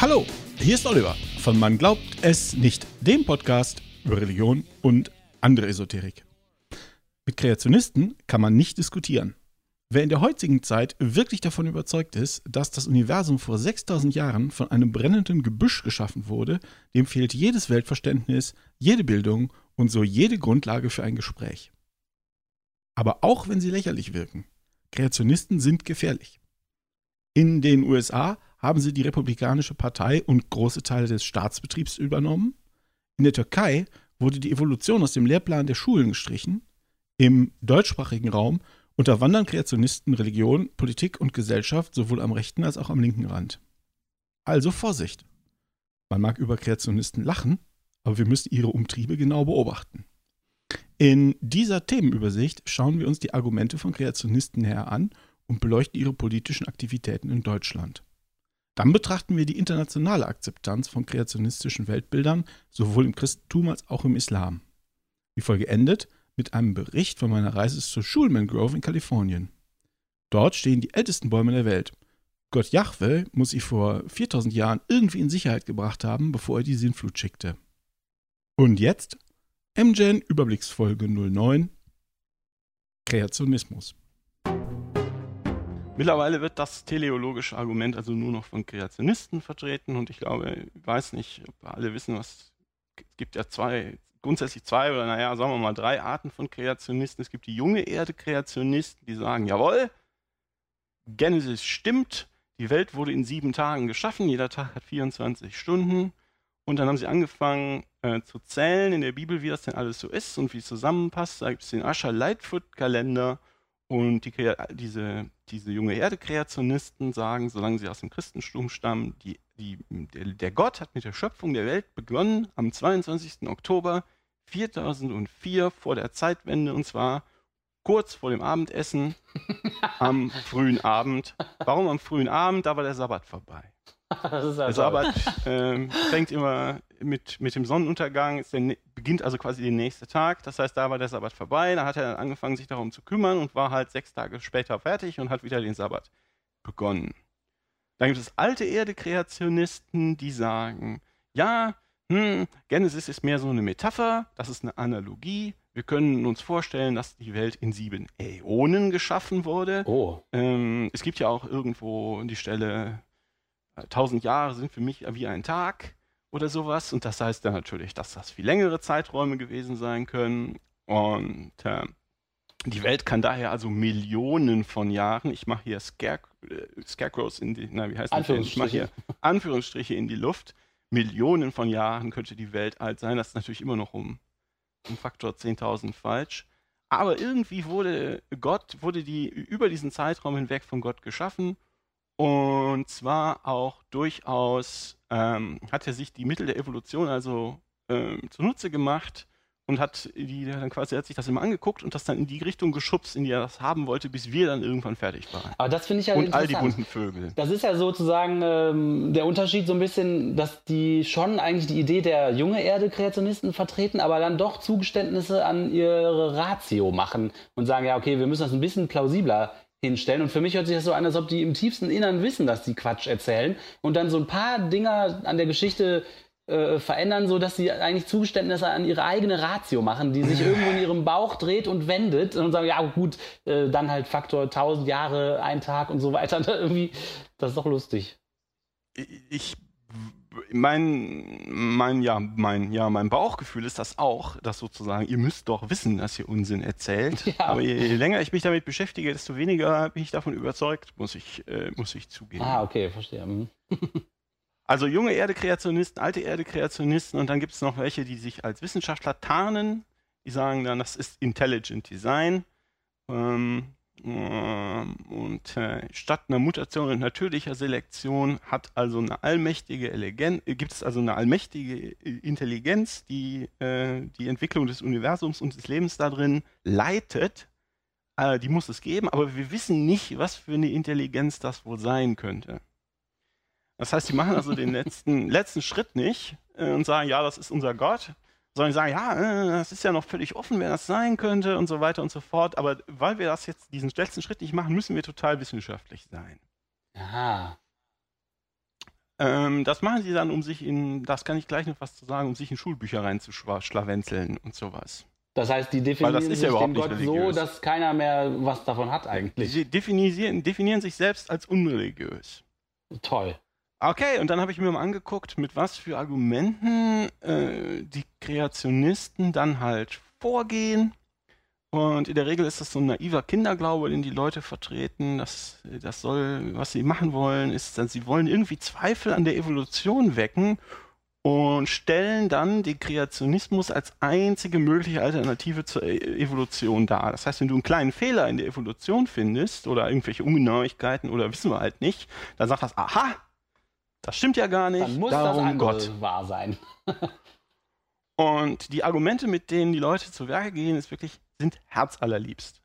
Hallo, hier ist Oliver von Man glaubt es nicht, dem Podcast über Religion und andere Esoterik. Mit Kreationisten kann man nicht diskutieren. Wer in der heutigen Zeit wirklich davon überzeugt ist, dass das Universum vor 6000 Jahren von einem brennenden Gebüsch geschaffen wurde, dem fehlt jedes Weltverständnis, jede Bildung und so jede Grundlage für ein Gespräch. Aber auch wenn sie lächerlich wirken, Kreationisten sind gefährlich. In den USA haben sie die Republikanische Partei und große Teile des Staatsbetriebs übernommen. In der Türkei wurde die Evolution aus dem Lehrplan der Schulen gestrichen. Im deutschsprachigen Raum unterwandern Kreationisten Religion, Politik und Gesellschaft sowohl am rechten als auch am linken Rand. Also Vorsicht. Man mag über Kreationisten lachen, aber wir müssen ihre Umtriebe genau beobachten. In dieser Themenübersicht schauen wir uns die Argumente von Kreationisten näher an und beleuchten ihre politischen Aktivitäten in Deutschland. Dann betrachten wir die internationale Akzeptanz von kreationistischen Weltbildern sowohl im Christentum als auch im Islam. Die Folge endet mit einem Bericht von meiner Reise zur Schulman Grove in Kalifornien. Dort stehen die ältesten Bäume der Welt. Gott Jahwe muss sie vor 4000 Jahren irgendwie in Sicherheit gebracht haben, bevor er die Sinnflut schickte. Und jetzt MGen Überblicksfolge 09 Kreationismus. Mittlerweile wird das teleologische Argument also nur noch von Kreationisten vertreten und ich glaube, ich weiß nicht, ob alle wissen, was es gibt ja zwei grundsätzlich zwei oder naja, sagen wir mal drei Arten von Kreationisten. Es gibt die junge Erde-Kreationisten, die sagen, jawohl, Genesis stimmt, die Welt wurde in sieben Tagen geschaffen, jeder Tag hat 24 Stunden. Und dann haben sie angefangen äh, zu zählen in der Bibel, wie das denn alles so ist und wie es zusammenpasst. Da gibt es den Ascher Lightfoot-Kalender und die, diese, diese junge Erde-Kreationisten sagen, solange sie aus dem Christentum stammen, die, die, der, der, Gott hat mit der Schöpfung der Welt begonnen am 22. Oktober 4004 vor der Zeitwende und zwar kurz vor dem Abendessen am frühen Abend. Warum am frühen Abend? Da war der Sabbat vorbei. Also der Sabbat äh, fängt immer mit, mit dem Sonnenuntergang, der, beginnt also quasi der nächste Tag. Das heißt, da war der Sabbat vorbei. Da hat er dann angefangen, sich darum zu kümmern und war halt sechs Tage später fertig und hat wieder den Sabbat begonnen. Dann gibt es alte Erde-Kreationisten, die sagen, ja, hm, Genesis ist mehr so eine Metapher, das ist eine Analogie. Wir können uns vorstellen, dass die Welt in sieben Äonen geschaffen wurde. Oh. Ähm, es gibt ja auch irgendwo die Stelle, tausend Jahre sind für mich wie ein Tag oder sowas. Und das heißt dann natürlich, dass das viel längere Zeiträume gewesen sein können. Und äh, die Welt kann daher also Millionen von Jahren, ich mache hier Scare, äh, Scarecrows in die, na, wie heißt das? Ich mache hier Anführungsstriche in die Luft. Millionen von Jahren könnte die Welt alt sein. Das ist natürlich immer noch um, um Faktor 10.000 falsch. Aber irgendwie wurde Gott, wurde die über diesen Zeitraum hinweg von Gott geschaffen. Und zwar auch durchaus ähm, hat er sich die Mittel der Evolution also ähm, zunutze gemacht und hat die dann quasi hat sich das immer angeguckt und das dann in die Richtung geschubst, in die er das haben wollte, bis wir dann irgendwann fertig waren. Aber das finde ich ja Und all die bunten Vögel. Das ist ja sozusagen ähm, der Unterschied so ein bisschen, dass die schon eigentlich die Idee der junge Erde Kreationisten vertreten, aber dann doch Zugeständnisse an ihre Ratio machen und sagen, ja, okay, wir müssen das ein bisschen plausibler hinstellen. Und für mich hört sich das so an, als ob die im tiefsten Innern wissen, dass die Quatsch erzählen und dann so ein paar Dinger an der Geschichte äh, verändern, so dass sie eigentlich Zugeständnisse an ihre eigene Ratio machen, die sich irgendwo in ihrem Bauch dreht und wendet und sagen, ja gut, äh, dann halt Faktor 1000 Jahre, ein Tag und so weiter. Irgendwie, das ist doch lustig. Ich mein, mein, ja, mein, ja, mein Bauchgefühl ist das auch, dass sozusagen, ihr müsst doch wissen, dass ihr Unsinn erzählt. Ja. Aber je länger ich mich damit beschäftige, desto weniger bin ich davon überzeugt, muss ich, äh, muss ich zugeben. Ah, okay, verstehe. Mhm. Also junge Erde-Kreationisten, alte Erde-Kreationisten und dann gibt es noch welche, die sich als Wissenschaftler tarnen. Die sagen dann, das ist Intelligent Design. Ähm, und äh, statt einer Mutation und natürlicher Selektion hat also eine allmächtige Eleganz, äh, gibt es also eine allmächtige Intelligenz, die äh, die Entwicklung des Universums und des Lebens darin leitet. Äh, die muss es geben, aber wir wissen nicht, was für eine Intelligenz das wohl sein könnte. Das heißt, sie machen also den letzten, letzten Schritt nicht äh, und sagen, ja, das ist unser Gott, sondern sagen, ja, äh, das ist ja noch völlig offen, wer das sein könnte und so weiter und so fort. Aber weil wir das jetzt, diesen letzten Schritt nicht machen, müssen wir total wissenschaftlich sein. Aha. Ähm, das machen sie dann, um sich in, das kann ich gleich noch was zu sagen, um sich in Schulbücher reinzuschlawenzeln und sowas. Das heißt, die definieren sich ja den Gott so, dass keiner mehr was davon hat eigentlich. Sie definieren, definieren sich selbst als unreligiös. Toll. Okay, und dann habe ich mir mal angeguckt, mit was für Argumenten äh, die Kreationisten dann halt vorgehen. Und in der Regel ist das so ein naiver Kinderglaube, den die Leute vertreten. Das, das soll, was sie machen wollen, ist, dass sie wollen irgendwie Zweifel an der Evolution wecken und stellen dann den Kreationismus als einzige mögliche Alternative zur E- Evolution dar. Das heißt, wenn du einen kleinen Fehler in der Evolution findest oder irgendwelche Ungenauigkeiten oder wissen wir halt nicht, dann sagt das, aha, das stimmt ja gar nicht. Dann muss darum das andere Gott. wahr sein. Und die Argumente, mit denen die Leute zu Werke gehen, ist wirklich, sind herzallerliebst.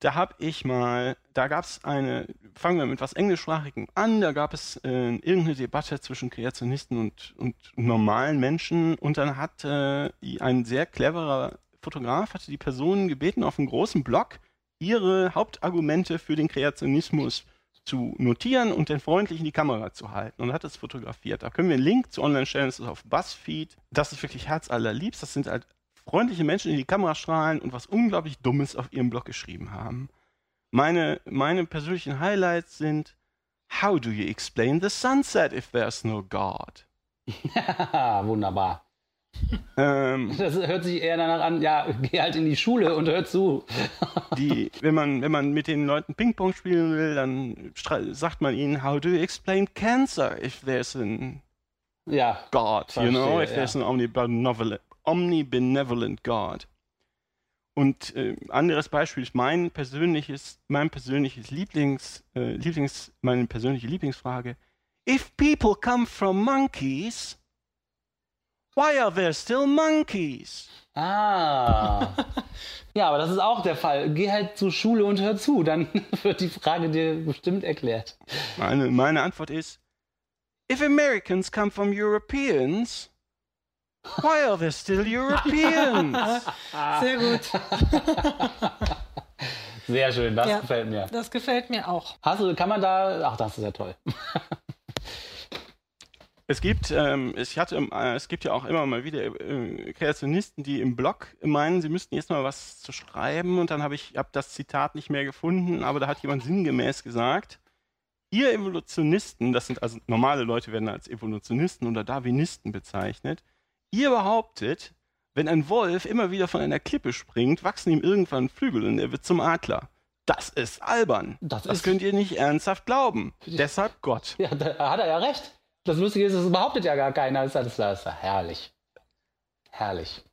Da habe ich mal, da gab es eine, fangen wir mit was Englischsprachigem an, da gab es äh, irgendeine Debatte zwischen Kreationisten und, und normalen Menschen und dann hat äh, ein sehr cleverer Fotograf, hatte die Personen gebeten, auf einem großen Blog ihre Hauptargumente für den Kreationismus zu notieren und dann freundlich in die Kamera zu halten und hat es fotografiert. Da können wir einen Link zu online stellen, das ist auf BuzzFeed. Das ist wirklich herzallerliebst. Das sind halt freundliche Menschen, die in die Kamera strahlen und was unglaublich Dummes auf ihrem Blog geschrieben haben. Meine, meine persönlichen Highlights sind How do you explain the sunset if there's no God? Wunderbar. Ähm, Das hört sich eher danach an, ja, geh halt in die Schule und hör zu. die, wenn man, wenn man mit den Leuten Ping-Pong spielen will, dann sagt man ihnen, how do you explain cancer if there's an Ja, God, you know, if there's an omnibenevolent, omnibenevolent God. Und äh, anderes Beispiel ist mein persönliches, mein persönliches Lieblings, äh, Lieblings, meine persönliche Lieblingsfrage. If people come from monkeys, why are there still monkeys? Ah. ja, aber das ist auch der Fall. Geh halt zur Schule und hör zu, dann wird die Frage dir bestimmt erklärt. Meine, meine Antwort ist, if Americans come from Europeans, why are there still Europeans? Sehr gut. Sehr schön, das Ja. gefällt mir. Das gefällt mir auch. Hast du, kann man da, ach, das ist ja toll. Es gibt, ähm, ich hatte, äh, es gibt ja auch immer mal wieder äh, Kreationisten, die im Blog meinen, sie müssten jetzt mal was zu schreiben und dann habe ich hab das Zitat nicht mehr gefunden, aber da hat jemand sinngemäß gesagt, ihr Evolutionisten, das sind also normale Leute werden als Evolutionisten oder Darwinisten bezeichnet, ihr behauptet, wenn ein Wolf immer wieder von einer Klippe springt, wachsen ihm irgendwann Flügel und er wird zum Adler. Das ist albern. Das Das ist- könnt ihr nicht ernsthaft glauben. Deshalb Gott. Ja, da hat er ja recht. Das Lustige ist, das behauptet ja gar keiner. Das ist, ja herrlich. Herrlich.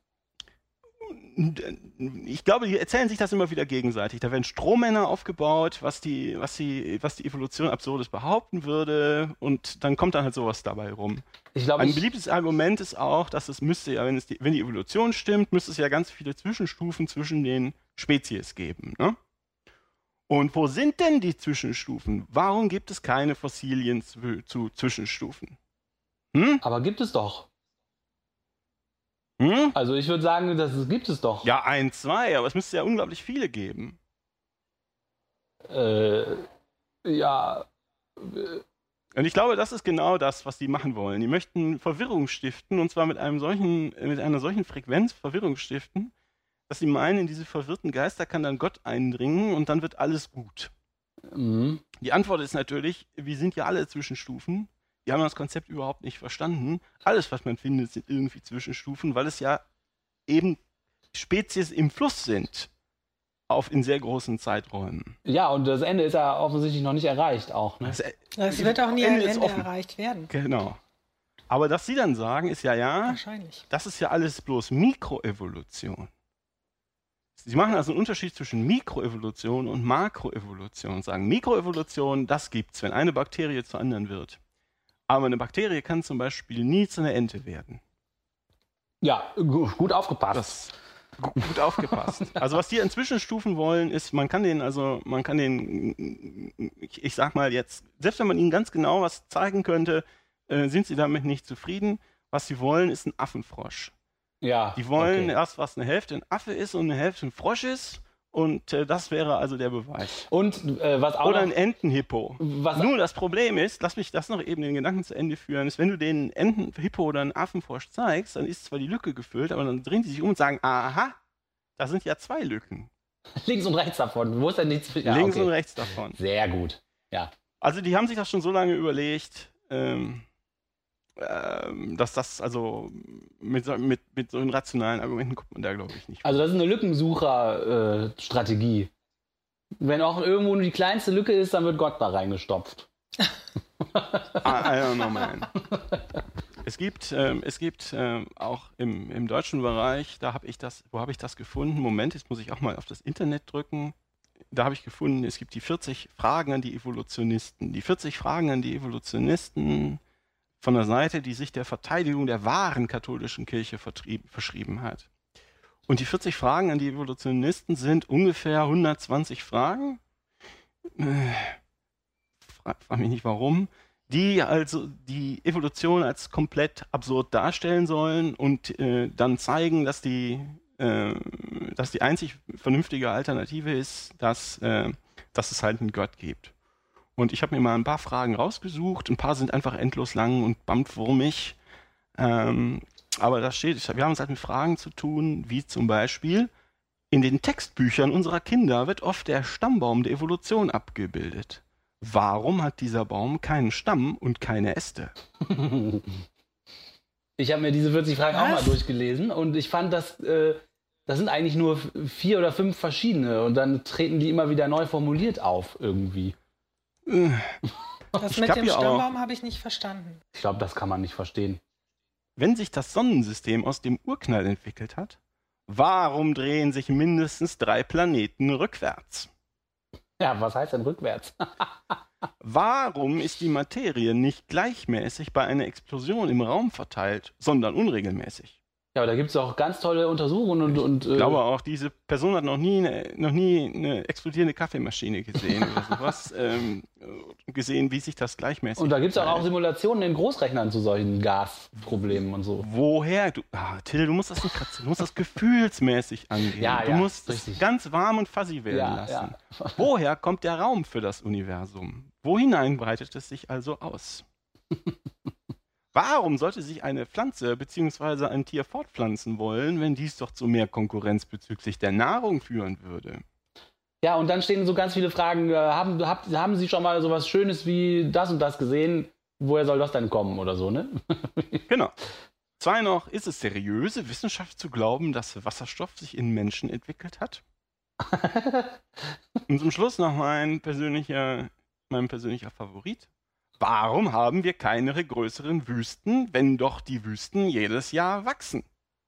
ich glaube, die erzählen sich das immer wieder gegenseitig. Da werden Strohmänner aufgebaut, was die, was die, was die Evolution Absurdes behaupten würde, und dann kommt dann halt sowas dabei rum. Ich glaube, Ein beliebtes Argument ist auch, dass es müsste ja, wenn, es die, wenn die Evolution stimmt, müsste es ja ganz viele Zwischenstufen zwischen den Spezies geben. Ne? Und wo sind denn die Zwischenstufen? Warum gibt es keine Fossilien zu, zu Zwischenstufen? Hm? aber gibt es doch. Hm? Also ich würde sagen, das gibt es doch. Ja, ein, zwei, aber es müsste ja unglaublich viele geben. Äh, ja. Und ich glaube, das ist genau das, was die machen wollen. Die möchten Verwirrung stiften und zwar mit einem solchen, mit einer solchen Frequenz Verwirrung stiften, dass sie meinen, in diese verwirrten Geister kann dann Gott eindringen und dann wird alles gut. Mhm. Die Antwort ist natürlich, wir sind ja alle Zwischenstufen. Wir haben das Konzept überhaupt nicht verstanden. Alles, was man findet, sind irgendwie Zwischenstufen, weil es ja eben Spezies im Fluss sind. Auf in sehr großen Zeiträumen. Ja, und das Ende ist ja offensichtlich noch nicht erreicht auch. Ne? Das, Es wird auch nie Ende Ende erreicht werden. Genau. Aber dass sie dann sagen, ist ja, ja, Wahrscheinlich. das ist ja alles bloß Mikroevolution. Sie machen also einen Unterschied zwischen Mikroevolution und Makroevolution und sagen, Mikroevolution, das gibt's, wenn eine Bakterie zur anderen wird. Aber eine Bakterie kann zum Beispiel nie zu einer Ente werden. Ja, gu- gut aufgepasst. Das gu- gut aufgepasst. Also was die in Zwischenstufen wollen, ist, man kann den, also man kann den, ich, ich sag mal jetzt, selbst wenn man ihnen ganz genau was zeigen könnte, äh, sind sie damit nicht zufrieden. Was sie wollen, ist ein Affenfrosch. Ja. Die wollen okay. erst, was eine Hälfte ein Affe ist und eine Hälfte ein Frosch ist. Und äh, das wäre also der Beweis. Und äh, was auch Oder ein Entenhippo. was, Nur das Problem ist, lass mich das noch eben den Gedanken zu Ende führen, ist, wenn du den Entenhippo oder einen Affenfrosch zeigst, dann ist zwar die Lücke gefüllt, aber dann drehen die sich um und sagen, aha, da sind ja zwei Lücken. links und rechts davon. Wo ist denn nichts? Ja, links okay. und rechts davon. Sehr gut. Also die haben sich das schon so lange überlegt, ähm, ähm, dass das also mit, so- mit, mit solchen rationalen Argumenten kommt man da, glaube ich, nicht. Also das ist eine Lückensucher-Strategie. Wenn auch irgendwo nur die kleinste Lücke ist, dann wird Gott da reingestopft. I, I don't know, man. Es gibt, ähm, es gibt ähm, auch im, im deutschen Bereich, da habe ich das, wo habe ich das gefunden? Moment, jetzt muss ich auch mal auf das Internet drücken. Da habe ich gefunden, es gibt die 40 Fragen an die Evolutionisten. Die 40 Fragen an die Evolutionisten von der Seite, die sich der Verteidigung der wahren katholischen Kirche verschrieben hat. Und die 40 Fragen an die Evolutionisten sind ungefähr 120 Fragen. Äh, frag, frag mich nicht warum die also die Evolution als komplett absurd darstellen sollen und äh, dann zeigen, dass die, äh, dass die einzig vernünftige Alternative ist, dass, äh, dass es halt einen Gott gibt. Und ich habe mir mal ein paar Fragen rausgesucht, ein paar sind einfach endlos lang und bamtwurmig. Ähm, aber da steht, wir haben es halt mit Fragen zu tun, wie zum Beispiel, in den Textbüchern unserer Kinder wird oft der Stammbaum der Evolution abgebildet. Warum hat dieser Baum keinen Stamm und keine Äste? Ich habe mir diese 40 Fragen auch Was? mal durchgelesen und ich fand, dass äh, das sind eigentlich nur vier oder fünf verschiedene und dann treten die immer wieder neu formuliert auf irgendwie. Äh, Das Ich mit dem Stammbaum habe ich nicht verstanden. Ich glaube, das kann man nicht verstehen. Wenn sich das Sonnensystem aus dem Urknall entwickelt hat, warum drehen sich mindestens drei Planeten rückwärts? Ja, was heißt denn rückwärts? Warum ist die Materie nicht gleichmäßig bei einer Explosion im Raum verteilt, sondern unregelmäßig? Ja, aber da gibt es auch ganz tolle Untersuchungen und, und Ich äh, glaube auch, diese Person hat noch nie eine, noch nie eine explodierende Kaffeemaschine gesehen oder sowas. ähm, gesehen, wie sich das gleichmäßig und da gibt es auch, auch. Simulationen in Großrechnern zu solchen Gasproblemen und so. Woher? Du, ah, Till, du musst das nicht kratzen. Du musst das gefühlsmäßig angehen. Ja, du ja, musst es richtig. ganz warm und fuzzy werden Ja, lassen. ja. Woher kommt der Raum für das Universum? Wo hinein breitet es sich also aus? Warum sollte sich eine Pflanze bzw. ein Tier fortpflanzen wollen, wenn dies doch zu mehr Konkurrenz bezüglich der Nahrung führen würde? Ja, und dann stehen so ganz viele Fragen. Äh, haben, habt, haben Sie schon mal sowas Schönes wie das und das gesehen? Woher soll das denn kommen oder so, ne? Genau. Zwei noch, ist es seriöse Wissenschaft zu glauben, dass Wasserstoff sich in Menschen entwickelt hat? Und zum Schluss noch mein persönlicher, mein persönlicher Favorit. Warum haben wir keine größeren Wüsten, wenn doch die Wüsten jedes Jahr wachsen?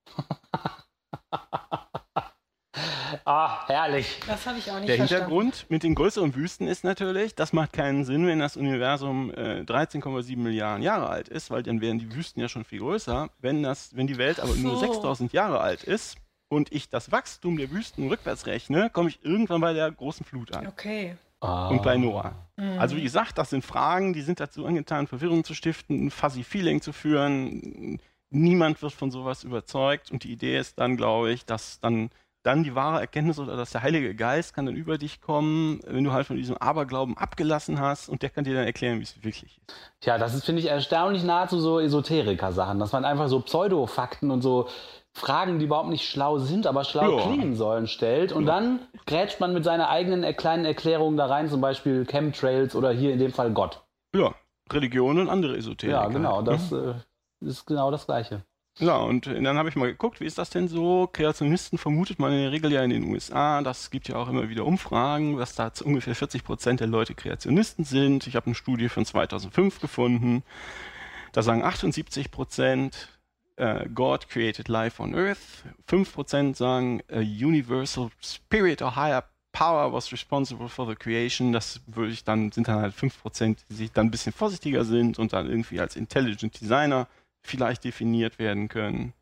ah, herrlich. Das habe ich auch nicht Der verstanden. Hintergrund mit den größeren Wüsten ist natürlich, das macht keinen Sinn, wenn das Universum äh, 13,7 Milliarden Jahre alt ist, weil dann wären die Wüsten ja schon viel größer. Wenn, das, wenn die Welt aber nur So. 6000 Jahre alt ist und ich das Wachstum der Wüsten rückwärts rechne, komme ich irgendwann bei der großen Flut an. Okay. Ah. Und bei Noah. Mhm. Also wie gesagt, das sind Fragen, die sind dazu angetan, Verwirrung zu stiften, ein fuzzy Feeling zu führen. Niemand wird von sowas überzeugt und die Idee ist dann, glaube ich, dass dann dann die wahre Erkenntnis oder dass der Heilige Geist kann dann über dich kommen, wenn du halt von diesem Aberglauben abgelassen hast und der kann dir dann erklären, wie es wirklich ist. Tja, das ist, finde ich, erstaunlich nah zu so Esoteriker-Sachen. Das waren einfach so Pseudofakten und so Fragen, die überhaupt nicht schlau sind, aber schlau Ja. klingen sollen, stellt. Und Ja. dann grätscht man mit seiner eigenen kleinen Erklärung da rein, zum Beispiel Chemtrails oder hier in dem Fall Gott. Ja, Religion und andere Esoterik. ja, genau, halt, ne? das äh, ist genau das Gleiche. Ja, und äh, dann habe ich mal geguckt, wie ist das denn so? Kreationisten vermutet man in der Regel ja in den USA. Das gibt ja auch immer wieder Umfragen, dass da zu ungefähr 40 Prozent der Leute Kreationisten sind. Ich habe eine Studie von 2005 gefunden. Da sagen 78 Prozent, äh, God created life on Earth. 5 Prozent sagen, a universal spirit or higher power was responsible for the creation. Das würde ich dann, sind dann halt 5 Prozent, die sich dann ein bisschen vorsichtiger sind und dann irgendwie als Intelligent Designer vielleicht definiert werden können.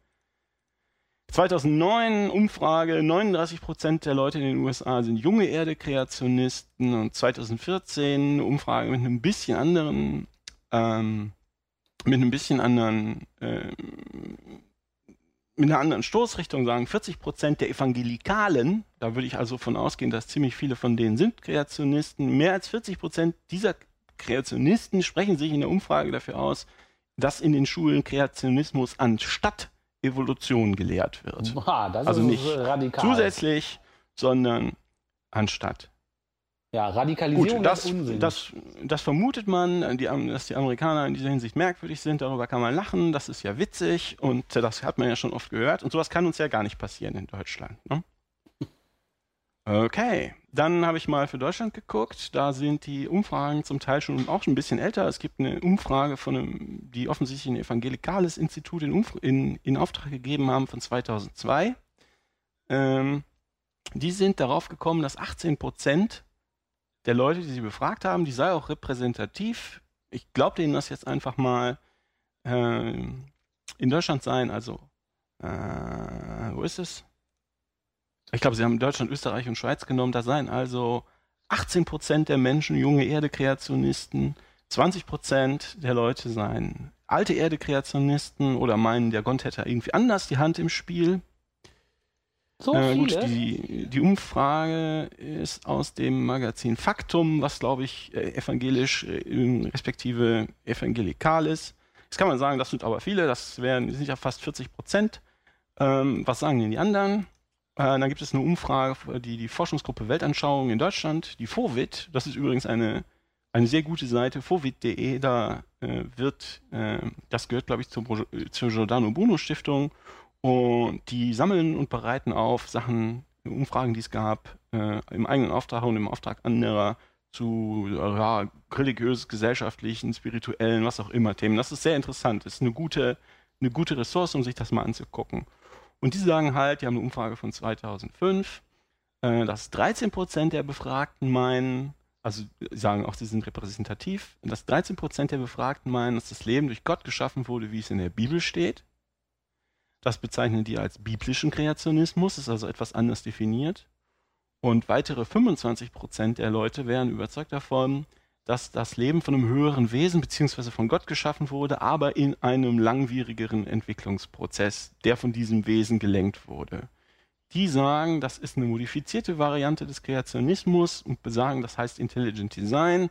2009 Umfrage, 39% der Leute in den USA sind junge Erde-Kreationisten und 2014 Umfrage mit einem bisschen anderen, ähm, mit einem bisschen anderen, ähm, mit einer anderen Stoßrichtung sagen, 40 Prozent der Evangelikalen, da würde ich also von ausgehen, dass ziemlich viele von denen sind Kreationisten, mehr als 40 Prozent dieser Kreationisten sprechen sich in der Umfrage dafür aus, dass in den Schulen Kreationismus anstatt Evolution gelehrt wird. Boah, also nicht radikal. zusätzlich, sondern anstatt. Ja, Radikalisierung Gut, das, ist Unsinn. das, das vermutet man, die, dass die Amerikaner in dieser Hinsicht merkwürdig sind. Darüber kann man lachen. Das ist ja witzig und das hat man ja schon oft gehört. Und sowas kann uns ja gar nicht passieren in Deutschland. Ne? Okay, dann habe ich mal für Deutschland geguckt. Da sind die Umfragen zum Teil schon auch schon ein bisschen älter. Es gibt eine Umfrage von einem, die offensichtlich ein evangelikales Institut in, in, in Auftrag gegeben haben von 2002. Ähm, die sind darauf gekommen, dass 18 Prozent der Leute, die sie befragt haben, die sei auch repräsentativ. Ich glaube denen das jetzt einfach mal äh, in Deutschland sein. Also, äh, wo ist es? Ich glaube, sie haben Deutschland, Österreich und Schweiz genommen. Da seien also 18 Prozent der Menschen junge Erde-Kreationisten, 20 Prozent der Leute seien alte Erde-Kreationisten oder meinen, der Gott hätte irgendwie anders die Hand im Spiel. So Äh, viele? gut, die, die Umfrage ist aus dem Magazin Faktum, was glaube ich äh, evangelisch äh, respektive evangelikal ist. Jetzt kann man sagen, das sind aber viele, das wären das sind ja fast 40 Prozent. Ähm, was sagen denn die anderen? Äh, dann gibt es eine Umfrage, die die Forschungsgruppe Weltanschauung in Deutschland, die FOVIT, das ist übrigens eine, eine sehr gute Seite, fovit.de, da äh, wird, äh, das gehört glaube ich zur, Bro- zur Giordano Bruno Stiftung und die sammeln und bereiten auf Sachen, Umfragen, die es gab, äh, im eigenen Auftrag und im Auftrag anderer zu ja, religiös, gesellschaftlichen, spirituellen, was auch immer Themen. Das ist sehr interessant. Das ist eine gute, eine gute Ressource, um sich das mal anzugucken. Und die sagen halt, die haben eine Umfrage von 2005, äh, dass 13 Prozent der Befragten meinen, also sagen auch, sie sind repräsentativ, dass 13 Prozent der Befragten meinen, dass das Leben durch Gott geschaffen wurde, wie es in der Bibel steht. Das bezeichnen die als biblischen Kreationismus, ist also etwas anders definiert. Und weitere 25 Prozent der Leute wären überzeugt davon, dass das Leben von einem höheren Wesen beziehungsweise von Gott geschaffen wurde, aber in einem langwierigeren Entwicklungsprozess, der von diesem Wesen gelenkt wurde. Die sagen, das ist eine modifizierte Variante des Kreationismus und besagen, das heißt Intelligent Design.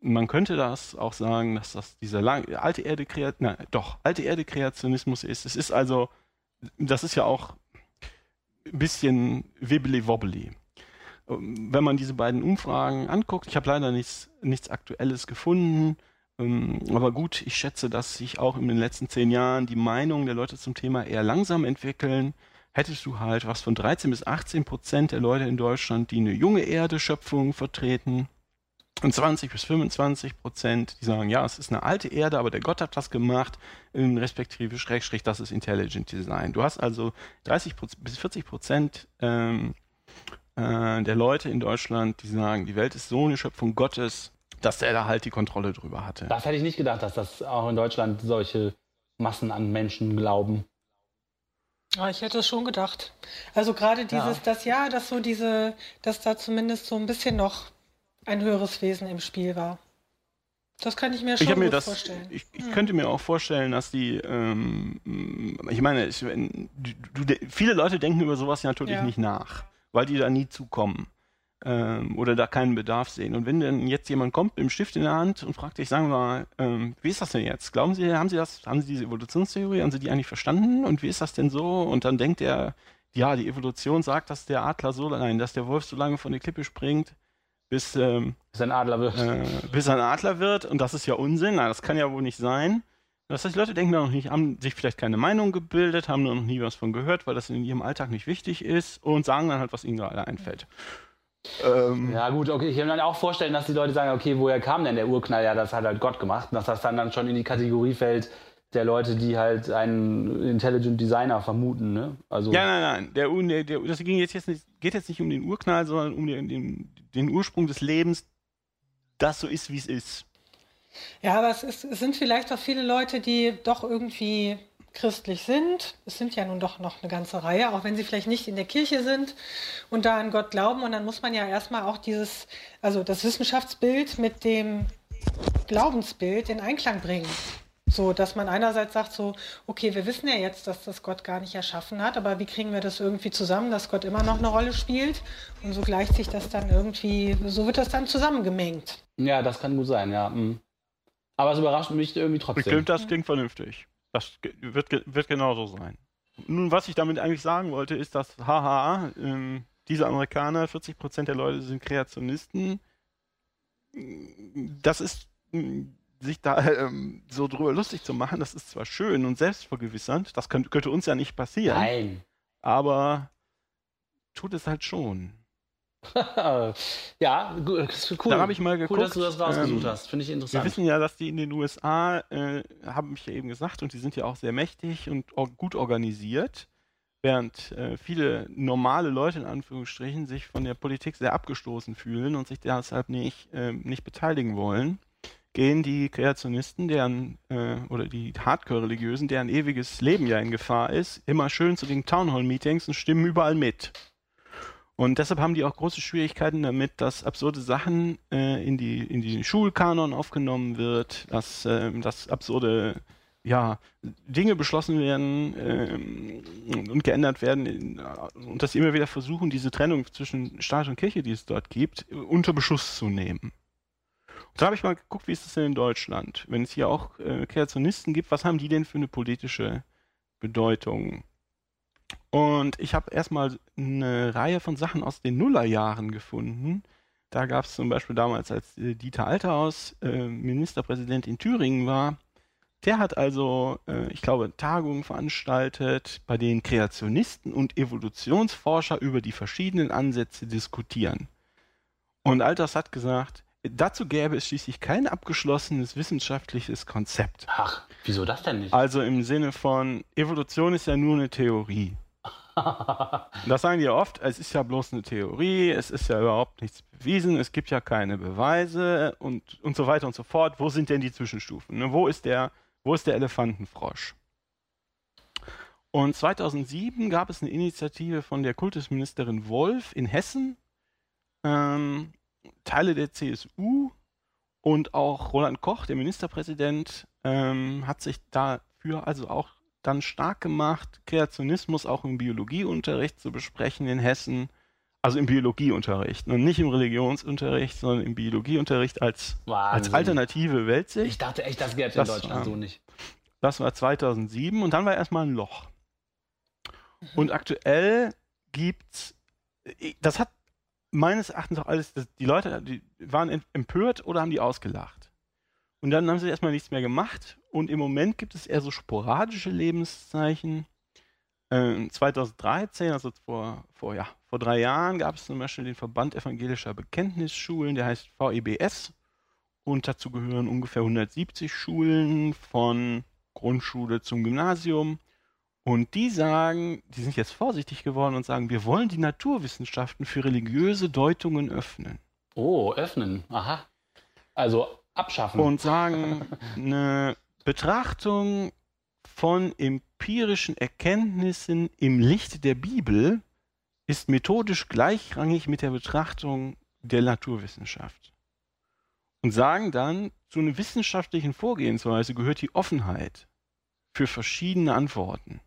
Man könnte das auch sagen, dass das dieser lang, alte Erde doch alte Erde Kreationismus ist. Es ist also, das ist ja auch ein bisschen wibbly wobbly wenn man diese beiden Umfragen anguckt, ich habe leider nichts, nichts Aktuelles gefunden, ähm, aber gut, ich schätze, dass sich auch in den letzten zehn Jahren die Meinungen der Leute zum Thema eher langsam entwickeln. Hättest du halt was von 13 bis 18 Prozent der Leute in Deutschland, die eine junge Erde-Schöpfung vertreten, und 20 bis 25 Prozent, die sagen, ja, es ist eine alte Erde, aber der Gott hat das gemacht, respektive Schrägstrich, das ist Intelligent Design. Du hast also 30 bis 40 Prozent ähm, der Leute in Deutschland, die sagen, die Welt ist so eine Schöpfung Gottes, dass er da halt die Kontrolle drüber hatte. Das hätte ich nicht gedacht, dass das auch in Deutschland solche Massen an Menschen glauben. Ja, ich hätte es schon gedacht. Also gerade dieses, Ja. das ja, dass so diese, dass da zumindest so ein bisschen noch ein höheres Wesen im Spiel war. Das kann ich mir schon Ich, mir das, vorstellen. ich, ich könnte mir auch vorstellen, dass die, ähm, ich meine, ich, du, du, viele Leute denken über sowas natürlich Ja. nicht nach, weil die da nie zukommen ähm, oder da keinen Bedarf sehen. Und wenn dann jetzt jemand kommt mit dem Stift in der Hand und fragt dich, sagen wir mal, ähm, wie ist das denn jetzt? Glauben Sie, haben Sie das, haben Sie diese Evolutionstheorie, haben Sie die eigentlich verstanden? Und wie ist das denn so? Und dann denkt er, ja, die Evolution sagt, dass der Adler so, nein, dass der Wolf so lange von der Klippe springt, bis, ähm, Bis ein Adler wird. äh, bis ein Adler wird. Und das ist ja Unsinn. Nein, das kann ja wohl nicht sein. Das heißt, die Leute denken da noch nicht, haben sich vielleicht keine Meinung gebildet, haben noch nie was von gehört, weil das in ihrem Alltag nicht wichtig ist und sagen dann halt, was ihnen gerade einfällt. Ähm, Ja gut, okay, ich kann mir dann auch vorstellen, dass die Leute sagen, okay, woher kam denn der Urknall? Ja, das hat halt Gott gemacht. Und dass das dann, dann schon in die Kategorie fällt der Leute, die halt einen Intelligent Designer vermuten, ne? Also Ja, nein, nein. Der, der, das ging jetzt, jetzt nicht, geht jetzt nicht um den Urknall, sondern um den, den, den Ursprung des Lebens, das so ist, wie es ist. Ja, aber es, ist, es sind vielleicht auch viele Leute, die doch irgendwie christlich sind. Es sind ja nun doch noch eine ganze Reihe, auch wenn sie vielleicht nicht in der Kirche sind und da an Gott glauben. Und dann muss man ja erstmal auch dieses, also das Wissenschaftsbild mit dem Glaubensbild in Einklang bringen. So, dass man einerseits sagt so, okay, wir wissen ja jetzt, dass das Gott gar nicht erschaffen hat, aber wie kriegen wir das irgendwie zusammen, dass Gott immer noch eine Rolle spielt? Und so gleicht sich das dann irgendwie, so wird das dann zusammengemengt. Ja, das kann gut sein, ja. Mhm. Aber es überrascht mich irgendwie trotzdem. Das klingt vernünftig. Das wird, wird genauso sein. Nun, was ich damit eigentlich sagen wollte, ist, dass, haha, ähm, diese Amerikaner, 40% der Leute sind Kreationisten. Das ist, sich da ähm, so drüber lustig zu machen, das ist zwar schön und selbstvergewissernd, das könnte, könnte uns ja nicht passieren. Nein. Aber tut es halt schon. ja, cool. Da habe ich mal geguckt. Cool, dass du das rausgesucht ähm, hast. Finde ich interessant. Wir wissen ja, dass die in den USA, äh, haben mich ja eben gesagt, und die sind ja auch sehr mächtig und gut organisiert, während äh, viele normale Leute in Anführungsstrichen sich von der Politik sehr abgestoßen fühlen und sich deshalb nicht, äh, nicht beteiligen wollen, gehen die Kreationisten, deren äh, oder die Hardcore-Religiösen, deren ewiges Leben ja in Gefahr ist, immer schön zu den Townhall-Meetings und stimmen überall mit. Und deshalb haben die auch große Schwierigkeiten damit, dass absurde Sachen äh, in, die, in die Schulkanon aufgenommen wird, dass, äh, dass absurde ja, Dinge beschlossen werden äh, und geändert werden und dass sie immer wieder versuchen, diese Trennung zwischen Staat und Kirche, die es dort gibt, unter Beschuss zu nehmen. Da habe ich mal geguckt, wie ist das denn in Deutschland? Wenn es hier auch äh, Kreationisten gibt, was haben die denn für eine politische Bedeutung? Und ich habe erstmal eine Reihe von Sachen aus den Nullerjahren gefunden. Da gab es zum Beispiel damals, als äh, Dieter Alterhaus äh, Ministerpräsident in Thüringen war, der hat also, äh, ich glaube, Tagungen veranstaltet, bei denen Kreationisten und Evolutionsforscher über die verschiedenen Ansätze diskutieren. Und Alters hat gesagt, dazu gäbe es schließlich kein abgeschlossenes wissenschaftliches Konzept. Ach, wieso das denn nicht? Also im Sinne von, Evolution ist ja nur eine Theorie. das sagen die ja oft, es ist ja bloß eine Theorie, es ist ja überhaupt nichts bewiesen, es gibt ja keine Beweise und, und so weiter und so fort. Wo sind denn die Zwischenstufen? Ne? Wo, ist der, wo ist der Elefantenfrosch? Und 2007 gab es eine Initiative von der Kultusministerin Wolf in Hessen, ähm, Teile der CSU und auch Roland Koch, der Ministerpräsident, ähm, hat sich dafür also auch dann stark gemacht, Kreationismus auch im Biologieunterricht zu besprechen in Hessen. Also im Biologieunterricht und nicht im Religionsunterricht, sondern im Biologieunterricht als, als alternative Weltsicht. Ich dachte echt, das gäbe es in Deutschland so nicht. Das war 2007 und dann war erstmal ein Loch. Mhm. Und aktuell gibt's, das hat meines Erachtens auch alles, die Leute, die waren empört oder haben die ausgelacht. Und dann haben sie erstmal nichts mehr gemacht. Und im Moment gibt es eher so sporadische Lebenszeichen. Äh, 2013, also vor, vor, ja, vor drei Jahren, gab es zum Beispiel den Verband evangelischer Bekenntnisschulen, der heißt VEBS. Und dazu gehören ungefähr 170 Schulen von Grundschule zum Gymnasium. Und die sagen, die sind jetzt vorsichtig geworden und sagen, wir wollen die Naturwissenschaften für religiöse Deutungen öffnen. Oh, öffnen. Aha. Also abschaffen. Und sagen, eine Betrachtung von empirischen Erkenntnissen im Licht der Bibel ist methodisch gleichrangig mit der Betrachtung der Naturwissenschaft. Und sagen dann, zu einer wissenschaftlichen Vorgehensweise gehört die Offenheit für verschiedene Antworten.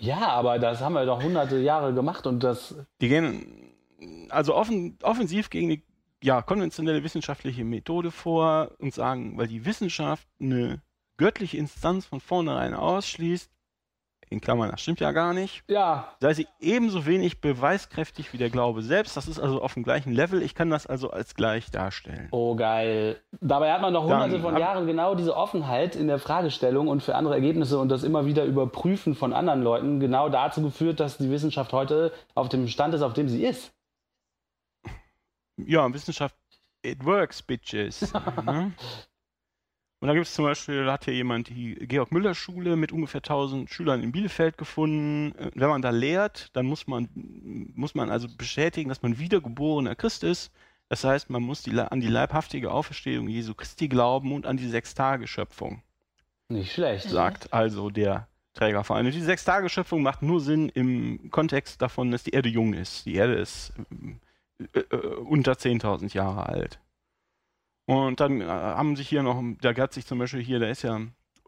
Ja, aber das haben wir doch hunderte Jahre gemacht und das. Die gehen also offen, offensiv gegen die ja, konventionelle wissenschaftliche Methode vor und sagen, weil die Wissenschaft eine göttliche Instanz von vornherein ausschließt, in Klammern, das stimmt ja gar nicht. Ja. Sei sie ebenso wenig beweiskräftig wie der Glaube selbst. Das ist also auf dem gleichen Level. Ich kann das also als gleich darstellen. Oh, geil. Dabei hat man doch hunderte Dann, von Jahren genau diese Offenheit in der Fragestellung und für andere Ergebnisse und das immer wieder überprüfen von anderen Leuten genau dazu geführt, dass die Wissenschaft heute auf dem Stand ist, auf dem sie ist. Ja, Wissenschaft, it works, bitches. ne? Und da gibt es zum Beispiel, hat hier jemand die Georg-Müller-Schule mit ungefähr 1000 Schülern in Bielefeld gefunden. Äh, wenn man da lehrt, dann muss man, muss man also bestätigen, dass man wiedergeborener Christ ist. Das heißt, man muss die, an die leibhaftige Auferstehung Jesu Christi glauben und an die Sechstageschöpfung. Nicht schlecht. Sagt also der Trägerverein. Und die Sechstageschöpfung macht nur Sinn im Kontext davon, dass die Erde jung ist. Die Erde ist äh, äh, unter 10.000 Jahre alt. Und dann äh, haben sich hier noch, da hat sich zum Beispiel hier, da ist ja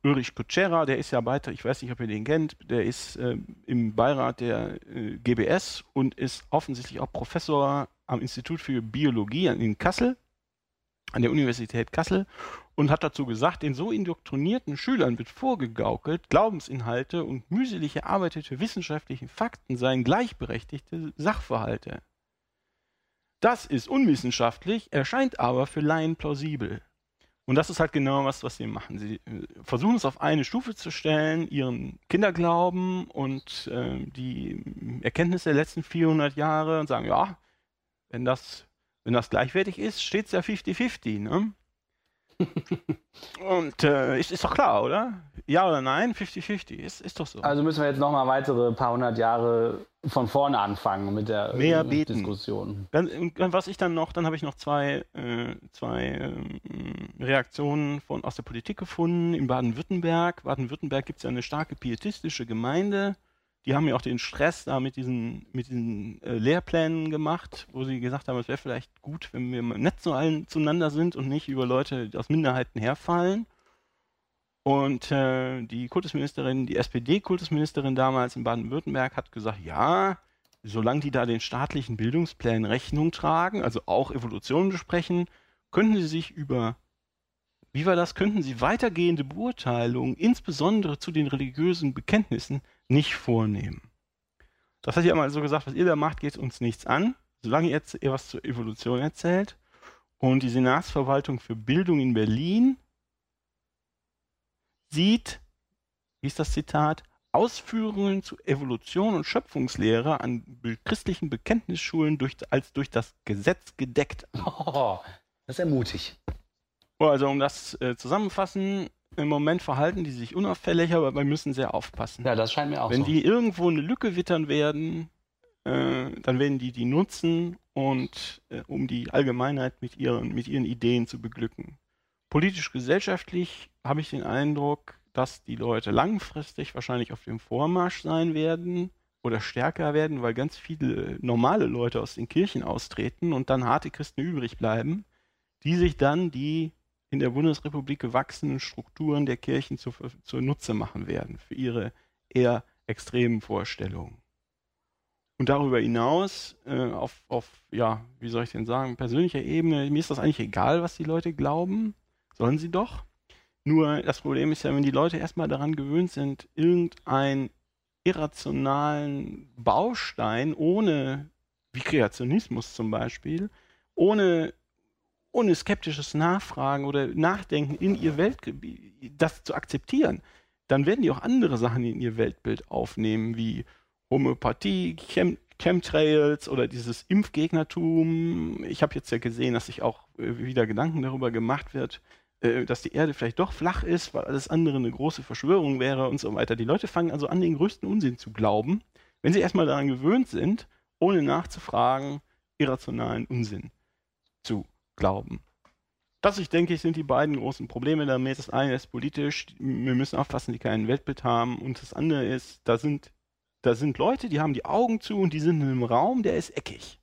Ulrich Kutschera, der ist ja weiter, ich weiß nicht, ob ihr den kennt, der ist äh, im Beirat der äh, GBS und ist offensichtlich auch Professor am Institut für Biologie in Kassel, an der Universität Kassel und hat dazu gesagt, den so indoktrinierten Schülern wird vorgegaukelt, Glaubensinhalte und mühselig erarbeitete wissenschaftliche Fakten seien gleichberechtigte Sachverhalte. Das ist unwissenschaftlich, erscheint aber für Laien plausibel. Und das ist halt genau was, was sie machen. Sie äh, versuchen es auf eine Stufe zu stellen, ihren Kinderglauben und äh, die Erkenntnisse der letzten 400 Jahre und sagen, ja, wenn das, wenn das gleichwertig ist, steht es ja 50-50. Ne? Und äh, ist, ist doch klar, oder? Ja oder nein? 50-50, ist, ist doch so. Also müssen wir jetzt nochmal weitere paar hundert Jahre von vorne anfangen mit der Mehr äh, beten. Diskussion. Dann, was ich dann noch, dann habe ich noch zwei, äh, zwei ähm, Reaktionen von, aus der Politik gefunden. In Baden-Württemberg. Baden-Württemberg gibt es ja eine starke pietistische Gemeinde die haben ja auch den Stress da mit diesen, mit diesen äh, Lehrplänen gemacht, wo sie gesagt haben, es wäre vielleicht gut, wenn wir nett so allen zueinander sind und nicht über Leute aus Minderheiten herfallen. Und äh, die Kultusministerin, die SPD-Kultusministerin damals in Baden-Württemberg hat gesagt, ja, solange die da den staatlichen Bildungsplänen Rechnung tragen, also auch Evolution besprechen, könnten sie sich über wie war das? Könnten Sie weitergehende Beurteilungen, insbesondere zu den religiösen Bekenntnissen, nicht vornehmen? Das hat sie einmal so gesagt, was ihr da macht, geht uns nichts an, solange ihr jetzt ihr was zur Evolution erzählt. Und die Senatsverwaltung für Bildung in Berlin sieht, wie ist das Zitat, Ausführungen zu Evolution und Schöpfungslehre an christlichen Bekenntnisschulen durch, als durch das Gesetz gedeckt. Oh, das ist ja mutig. Also um das äh, zusammenfassen, im Moment verhalten die sich unauffällig, aber wir müssen sehr aufpassen. Ja, das scheint mir auch Wenn so. die irgendwo eine Lücke wittern werden, äh, dann werden die die nutzen und äh, um die Allgemeinheit mit ihren, mit ihren Ideen zu beglücken. Politisch-gesellschaftlich habe ich den Eindruck, dass die Leute langfristig wahrscheinlich auf dem Vormarsch sein werden oder stärker werden, weil ganz viele normale Leute aus den Kirchen austreten und dann harte Christen übrig bleiben, die sich dann die in der Bundesrepublik gewachsenen Strukturen der Kirchen zu, Nutze machen werden für ihre eher extremen Vorstellungen. Und darüber hinaus, äh, auf, auf, ja, wie soll ich denn sagen, persönlicher Ebene, mir ist das eigentlich egal, was die Leute glauben, sollen sie doch. Nur das Problem ist ja, wenn die Leute erstmal daran gewöhnt sind, irgendeinen irrationalen Baustein ohne, wie Kreationismus zum Beispiel, ohne ohne skeptisches Nachfragen oder Nachdenken in ihr Weltgebiet, das zu akzeptieren, dann werden die auch andere Sachen in ihr Weltbild aufnehmen, wie Homöopathie, Chem Chemtrails oder dieses Impfgegnertum. Ich habe jetzt ja gesehen, dass sich auch äh, wieder Gedanken darüber gemacht wird, äh, dass die Erde vielleicht doch flach ist, weil alles andere eine große Verschwörung wäre und so weiter. Die Leute fangen also an, den größten Unsinn zu glauben, wenn sie erstmal daran gewöhnt sind, ohne nachzufragen, irrationalen Unsinn zu glauben. Das, ich denke, sind die beiden großen Probleme damit. Das eine ist politisch, wir müssen aufpassen, die kein Weltbild haben. Und das andere ist, da sind, da sind Leute, die haben die Augen zu und die sind in einem Raum, der ist eckig.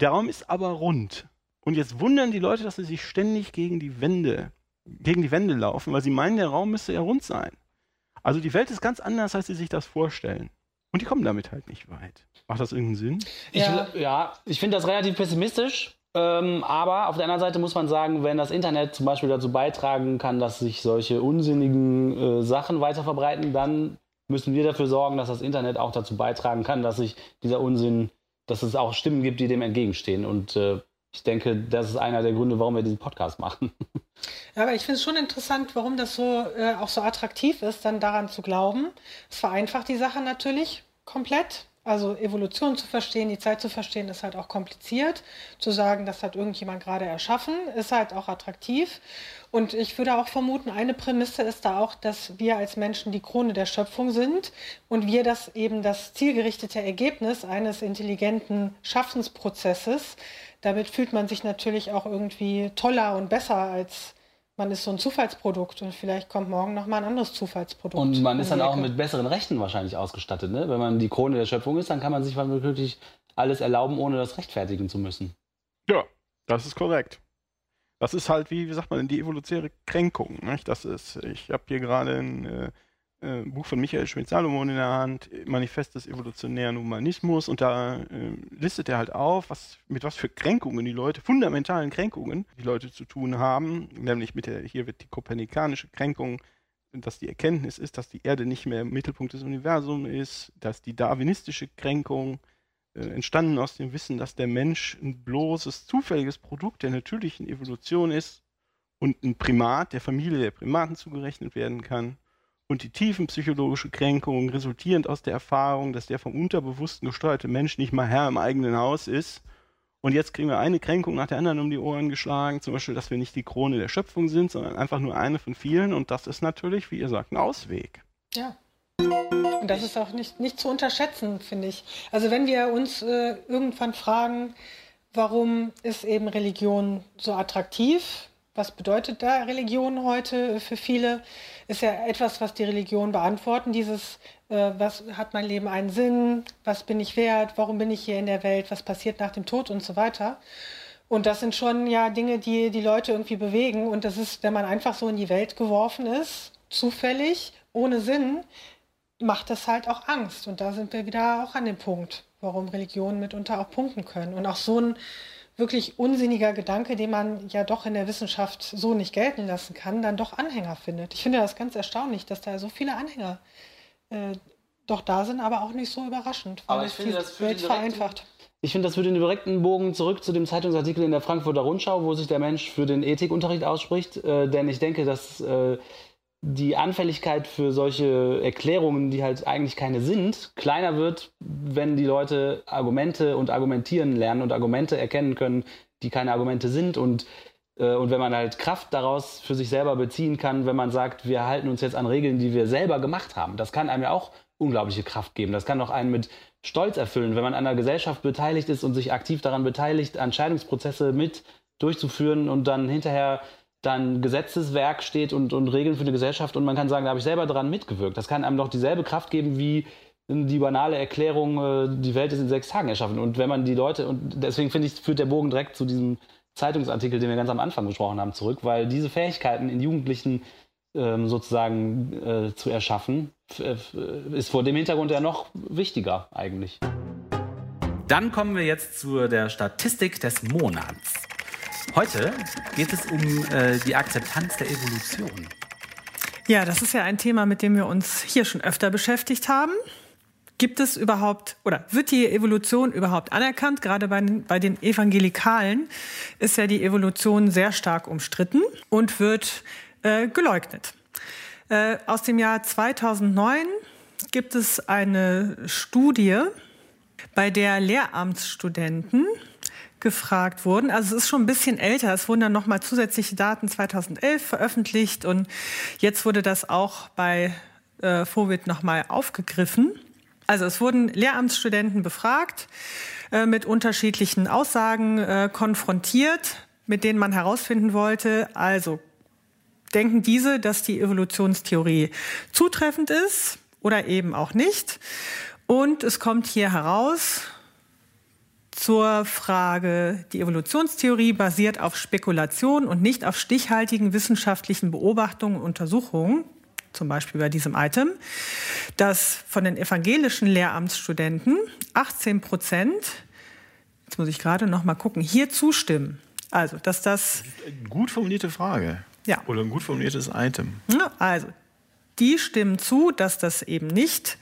Der Raum ist aber rund. Und jetzt wundern die Leute, dass sie sich ständig gegen die Wände, gegen die Wände laufen, weil sie meinen, der Raum müsste ja rund sein. Also die Welt ist ganz anders, als sie sich das vorstellen. Und die kommen damit halt nicht weit. Macht das irgendeinen Sinn? Ich, Ja. ja, ich finde das relativ pessimistisch. Ähm, aber auf der anderen Seite muss man sagen, wenn das Internet zum Beispiel dazu beitragen kann, dass sich solche unsinnigen äh, Sachen weiter verbreiten, dann müssen wir dafür sorgen, dass das Internet auch dazu beitragen kann, dass sich dieser Unsinn, dass es auch Stimmen gibt, die dem entgegenstehen. Und äh, ich denke, das ist einer der Gründe, warum wir diesen Podcast machen. Aber ich finde es schon interessant, warum das so äh, auch so attraktiv ist, dann daran zu glauben. Es vereinfacht die Sache natürlich komplett. Also Evolution zu verstehen, die Zeit zu verstehen, ist halt auch kompliziert. Zu sagen, das hat irgendjemand gerade erschaffen, ist halt auch attraktiv. Und ich würde auch vermuten, eine Prämisse ist da auch, dass wir als Menschen die Krone der Schöpfung sind und wir das eben das zielgerichtete Ergebnis eines intelligenten Schaffensprozesses. Damit fühlt man sich natürlich auch irgendwie toller und besser als man ist so ein Zufallsprodukt und vielleicht kommt morgen noch mal ein anderes Zufallsprodukt. Und man ist dann auch mit besseren Rechten wahrscheinlich ausgestattet. Ne? Wenn man die Krone der Schöpfung ist, dann kann man sich wirklich alles erlauben, ohne das rechtfertigen zu müssen. Ja, das ist korrekt. Das ist halt, wie, wie sagt man, die evolutionäre Kränkung. Nicht? Das ist, ich habe hier gerade ein äh, äh, Buch von Michael Schmidt-Salomon in der Hand, Manifest des evolutionären Humanismus, und da äh, listet er halt auf, was, mit was für Kränkungen die Leute, fundamentalen Kränkungen, die Leute zu tun haben, nämlich mit der, hier wird die kopernikanische Kränkung dass die Erkenntnis ist, dass die Erde nicht mehr Mittelpunkt des Universums ist, dass die darwinistische Kränkung äh, entstanden aus dem Wissen, dass der Mensch ein bloßes, zufälliges Produkt der natürlichen Evolution ist und ein Primat der Familie der Primaten zugerechnet werden kann und die tiefenpsychologische Kränkung resultierend aus der Erfahrung, dass der vom Unterbewussten gesteuerte Mensch nicht mal Herr im eigenen Haus ist. Und jetzt kriegen wir eine Kränkung nach der anderen um die Ohren geschlagen, zum Beispiel, dass wir nicht die Krone der Schöpfung sind, sondern einfach nur eine von vielen. Und das ist natürlich, wie ihr sagt, ein Ausweg. Ja. Und das ist auch nicht, nicht zu unterschätzen, finde ich. Also wenn wir uns äh, irgendwann fragen, warum ist eben Religion so attraktiv? Was bedeutet da Religion heute für viele? Ist ja etwas, was die Religion beantworten. Dieses, äh, was hat mein Leben einen Sinn? Was bin ich wert? Warum bin ich hier in der Welt? Was passiert nach dem Tod und so weiter? Und das sind schon ja Dinge, die die Leute irgendwie bewegen. Und das ist, wenn man einfach so in die Welt geworfen ist, zufällig, ohne Sinn, macht das halt auch Angst. Und da sind wir wieder auch an dem Punkt, warum Religionen mitunter auch punkten können. Und auch so ein wirklich unsinniger Gedanke, den man ja doch in der Wissenschaft so nicht gelten lassen kann, dann doch Anhänger findet. Ich finde das ganz erstaunlich, dass da so viele Anhänger äh, doch da sind, aber auch nicht so überraschend. Aber ich finde, das Welt vereinfacht. Ich finde, das führt den direkten Bogen zurück zu dem Zeitungsartikel in der Frankfurter Rundschau, wo sich der Mensch für den Ethikunterricht ausspricht. Äh, denn ich denke, dass äh, die Anfälligkeit für solche Erklärungen, die halt eigentlich keine sind, kleiner wird, wenn die Leute Argumente und argumentieren lernen und Argumente erkennen können, die keine Argumente sind und äh, und wenn man halt Kraft daraus für sich selber beziehen kann, wenn man sagt, wir halten uns jetzt an Regeln, die wir selber gemacht haben, das kann einem ja auch unglaubliche Kraft geben. Das kann auch einen mit Stolz erfüllen, wenn man an einer Gesellschaft beteiligt ist und sich aktiv daran beteiligt, Entscheidungsprozesse mit durchzuführen und dann hinterher dann Gesetzeswerk steht und, und Regeln für eine Gesellschaft und man kann sagen, da habe ich selber daran mitgewirkt. Das kann einem doch dieselbe Kraft geben wie die banale Erklärung, äh, die Welt ist in sechs Tagen erschaffen. Und wenn man die Leute, und deswegen finde ich, führt der Bogen direkt zu diesem Zeitungsartikel, den wir ganz am Anfang besprochen haben, zurück, weil diese Fähigkeiten in Jugendlichen ähm, sozusagen äh, zu erschaffen, ist vor dem Hintergrund ja noch wichtiger eigentlich. Dann kommen wir jetzt zu der Statistik des Monats. Heute geht es um äh, die Akzeptanz der Evolution. Ja, das ist ja ein Thema, mit dem wir uns hier schon öfter beschäftigt haben. Gibt es überhaupt oder wird die Evolution überhaupt anerkannt? Gerade bei, bei den Evangelikalen ist ja die Evolution sehr stark umstritten und wird äh, geleugnet. Äh, aus dem Jahr 2009 gibt es eine Studie, bei der Lehramtsstudenten gefragt wurden. Also es ist schon ein bisschen älter. Es wurden dann nochmal zusätzliche Daten 2011 veröffentlicht und jetzt wurde das auch bei äh, Fovid nochmal aufgegriffen. Also es wurden Lehramtsstudenten befragt, äh, mit unterschiedlichen Aussagen äh, konfrontiert, mit denen man herausfinden wollte, also denken diese, dass die Evolutionstheorie zutreffend ist oder eben auch nicht. Und es kommt hier heraus, zur Frage, die Evolutionstheorie basiert auf Spekulation und nicht auf stichhaltigen wissenschaftlichen Beobachtungen und Untersuchungen, zum Beispiel bei diesem Item, dass von den evangelischen Lehramtsstudenten 18 Prozent, jetzt muss ich gerade noch mal gucken, hier zustimmen. Also, dass das. Gut formulierte Frage. Ja. Oder ein gut formuliertes Item. Also, die stimmen zu, dass das eben nicht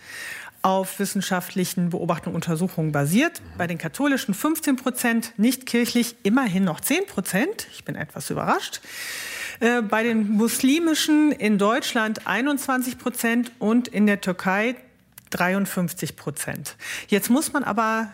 auf wissenschaftlichen Beobachtungen und Untersuchungen basiert. Mhm. Bei den katholischen 15 Prozent, nicht kirchlich immerhin noch 10 Prozent. Ich bin etwas überrascht. Äh, bei den muslimischen in Deutschland 21 Prozent und in der Türkei 53 Prozent. Jetzt muss man aber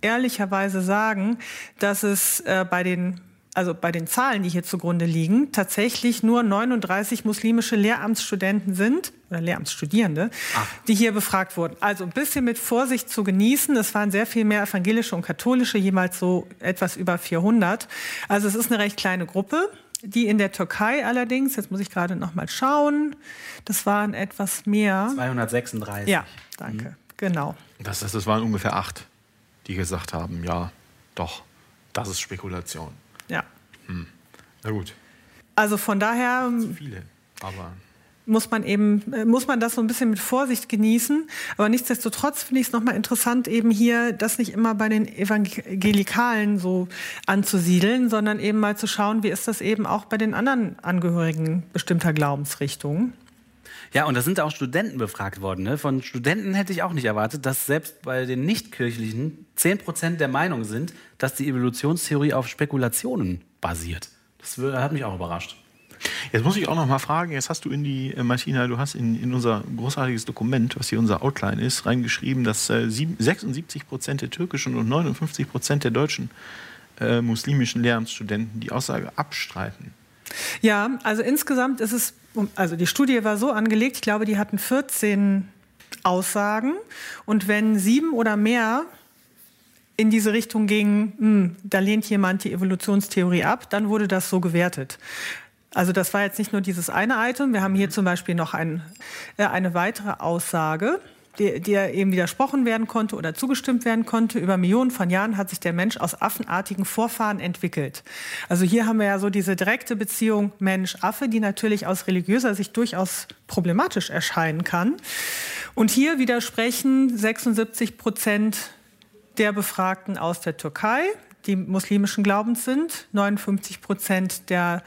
ehrlicherweise sagen, dass es äh, bei den also bei den Zahlen, die hier zugrunde liegen, tatsächlich nur 39 muslimische Lehramtsstudenten sind oder Lehramtsstudierende, Ach. die hier befragt wurden. Also ein bisschen mit Vorsicht zu genießen. Es waren sehr viel mehr evangelische und katholische, jemals so etwas über 400. Also es ist eine recht kleine Gruppe. Die in der Türkei allerdings, jetzt muss ich gerade noch mal schauen, das waren etwas mehr. 236. Ja, danke. Mhm. Genau. Das, das, das waren ungefähr acht, die gesagt haben, ja, doch, das ist Spekulation. Hm. Na gut. Also von daher Viele. Aber. muss man eben, äh, muss man das so ein bisschen mit Vorsicht genießen. Aber nichtsdestotrotz finde ich es nochmal interessant, eben hier das nicht immer bei den Evangelikalen so anzusiedeln, sondern eben mal zu schauen, wie ist das eben auch bei den anderen Angehörigen bestimmter Glaubensrichtungen. Ja, und da sind auch Studenten befragt worden. Ne? Von Studenten hätte ich auch nicht erwartet, dass selbst bei den Nichtkirchlichen 10% der Meinung sind, dass die Evolutionstheorie auf Spekulationen basiert. Das hat mich auch überrascht. Jetzt muss ich auch noch mal fragen, jetzt hast du in die, äh, Martina, du hast in, in unser großartiges Dokument, was hier unser Outline ist, reingeschrieben, dass äh, sieben- 76 Prozent der türkischen und 59 Prozent der deutschen äh, muslimischen Lehramtsstudenten die Aussage abstreiten. Ja, also insgesamt ist es, also die Studie war so angelegt, ich glaube, die hatten 14 Aussagen. Und wenn sieben oder mehr in diese Richtung gingen, hm, da lehnt jemand die Evolutionstheorie ab, dann wurde das so gewertet. Also das war jetzt nicht nur dieses eine Item, wir haben hier zum Beispiel noch ein, äh, eine weitere Aussage, der, der eben widersprochen werden konnte oder zugestimmt werden konnte. Über Millionen von Jahren hat sich der Mensch aus affenartigen Vorfahren entwickelt. Also hier haben wir ja so diese direkte Beziehung Mensch-Affe, die natürlich aus religiöser Sicht durchaus problematisch erscheinen kann. Und hier widersprechen 76 Prozent der Befragten aus der Türkei, die muslimischen Glaubens sind, 59 Prozent der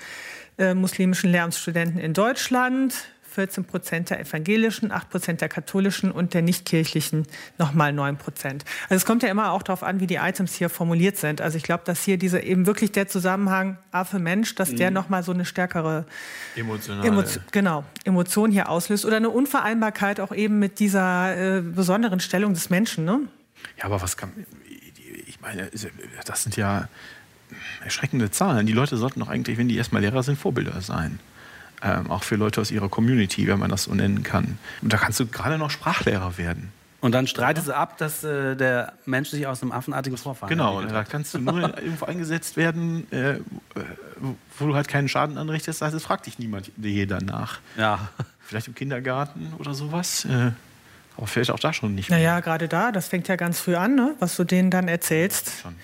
äh, muslimischen Lehramtsstudenten in Deutschland, 14 Prozent der evangelischen, 8 Prozent der katholischen und der nichtkirchlichen nochmal 9 Prozent. Also es kommt ja immer auch darauf an, wie die Items hier formuliert sind. Also ich glaube, dass hier diese eben wirklich der Zusammenhang Affe-Mensch, dass der nochmal so eine stärkere Emotionale. Emotio genau, Emotion hier auslöst oder eine Unvereinbarkeit auch eben mit dieser äh, besonderen Stellung des Menschen. Ne? Ja, aber was kann. Ich meine, das sind ja erschreckende Zahlen. Die Leute sollten doch eigentlich, wenn die erstmal Lehrer sind, Vorbilder sein. Ähm, auch für Leute aus ihrer Community, wenn man das so nennen kann. Und da kannst du gerade noch Sprachlehrer werden. Und dann streitet sie ab, dass äh, der Mensch sich aus einem affenartigen Vorfahren Genau, da kannst du nur irgendwo eingesetzt werden, äh, wo du halt keinen Schaden anrichtest. Das heißt, es fragt dich niemand je danach. Ja. Vielleicht im Kindergarten oder sowas. Äh, aber vielleicht auch da schon nicht mehr. Naja, gerade da, das fängt ja ganz früh an, ne? was du denen dann erzählst. Schon.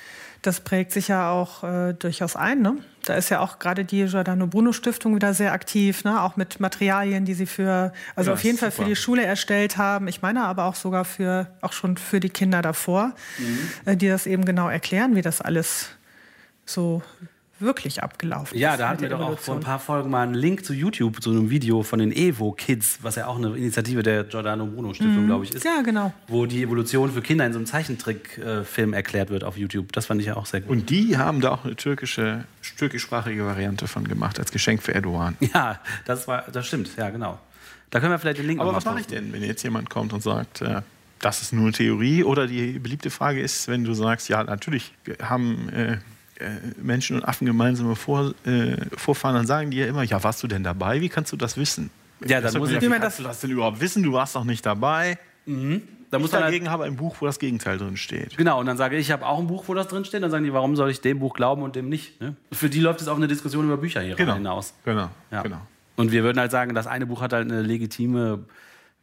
Das prägt sich ja auch äh, durchaus ein. Ne? Da ist ja auch gerade die Giordano Bruno Stiftung wieder sehr aktiv, ne? auch mit Materialien, die sie für, also Ja, auf jeden Fall super. für die Schule erstellt haben. Ich meine aber auch sogar für, auch schon für die Kinder davor, äh, die das eben genau erklären, wie das alles so wirklich abgelaufen Ja, ist. da mit hatten wir doch auch vor ein paar Folgen mal einen Link zu YouTube, zu einem Video von den Evo Kids, was ja auch eine Initiative der Giordano Bruno Stiftung, glaube ich, ist. Ja, genau. Wo die Evolution für Kinder in so einem Zeichentrickfilm erklärt wird auf YouTube. Das fand ich ja auch sehr gut. Und die haben da auch eine türkische, türkischsprachige Variante von gemacht, als Geschenk für Erdogan. ja, das war, das stimmt, ja, genau. Da können wir vielleicht den Link Aber noch was mache ich denn, wenn jetzt jemand kommt und sagt, äh, das ist nur Theorie? Oder die beliebte Frage ist, wenn du sagst, ja, natürlich haben äh, Menschen und Affen gemeinsame Vor, äh, Vorfahren, dann sagen die ja immer, ja, warst du denn dabei? Wie kannst du das wissen? Ja, dann muss ich- wie Wie kannst das- du das denn überhaupt wissen? Du warst doch nicht dabei. Da Ich muss man halt, dagegen habe ein Buch, wo das Gegenteil drin steht. genau, und dann sage ich, ich habe auch ein Buch, wo das drin steht. Dann sagen die, warum soll ich dem Buch glauben und dem nicht? Ne? Für die läuft es auf eine Diskussion über Bücher hier Genau. hinaus. Genau. Ja. genau. Und wir würden halt sagen, das eine Buch hat halt eine legitime,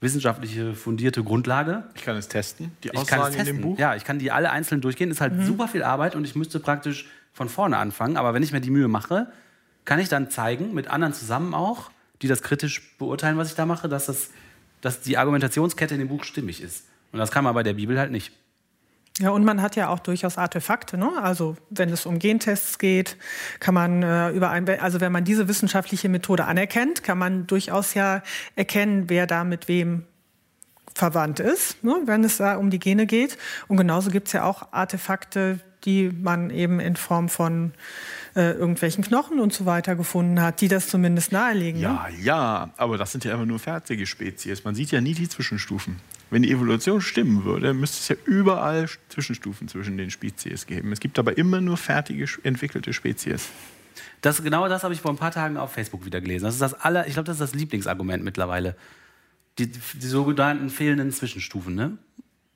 wissenschaftliche, fundierte Grundlage. Ich kann es testen, die Ich kann Aussagen es in testen. dem Buch. Ja, ich kann die alle einzeln durchgehen. Ist halt super viel Arbeit und ich müsste praktisch von vorne anfangen. Aber wenn ich mir die Mühe mache, kann ich dann zeigen, mit anderen zusammen auch, die das kritisch beurteilen, was ich da mache, dass, das, dass die Argumentationskette in dem Buch stimmig ist. Und das kann man bei der Bibel halt nicht. Ja, und man hat ja auch durchaus Artefakte. Ne? Also wenn es um Gentests geht, kann man äh, über ein, also wenn man diese wissenschaftliche Methode anerkennt, kann man durchaus ja erkennen, wer da mit wem verwandt ist, ne? wenn es da um die Gene geht. Und genauso gibt es ja auch Artefakte, die man eben in Form von äh, irgendwelchen Knochen und so weiter gefunden hat, die das zumindest nahelegen. Ne? Ja, ja, aber das sind ja immer nur fertige Spezies. Man sieht ja nie die Zwischenstufen. Wenn die Evolution stimmen würde, müsste es ja überall Zwischenstufen zwischen den Spezies geben. Es gibt aber immer nur fertige, entwickelte Spezies. Das, genau das habe ich vor ein paar Tagen auf Facebook wieder gelesen. Das ist das aller, ich glaube, das ist das Lieblingsargument mittlerweile. Die, die sogenannten fehlenden Zwischenstufen, ne?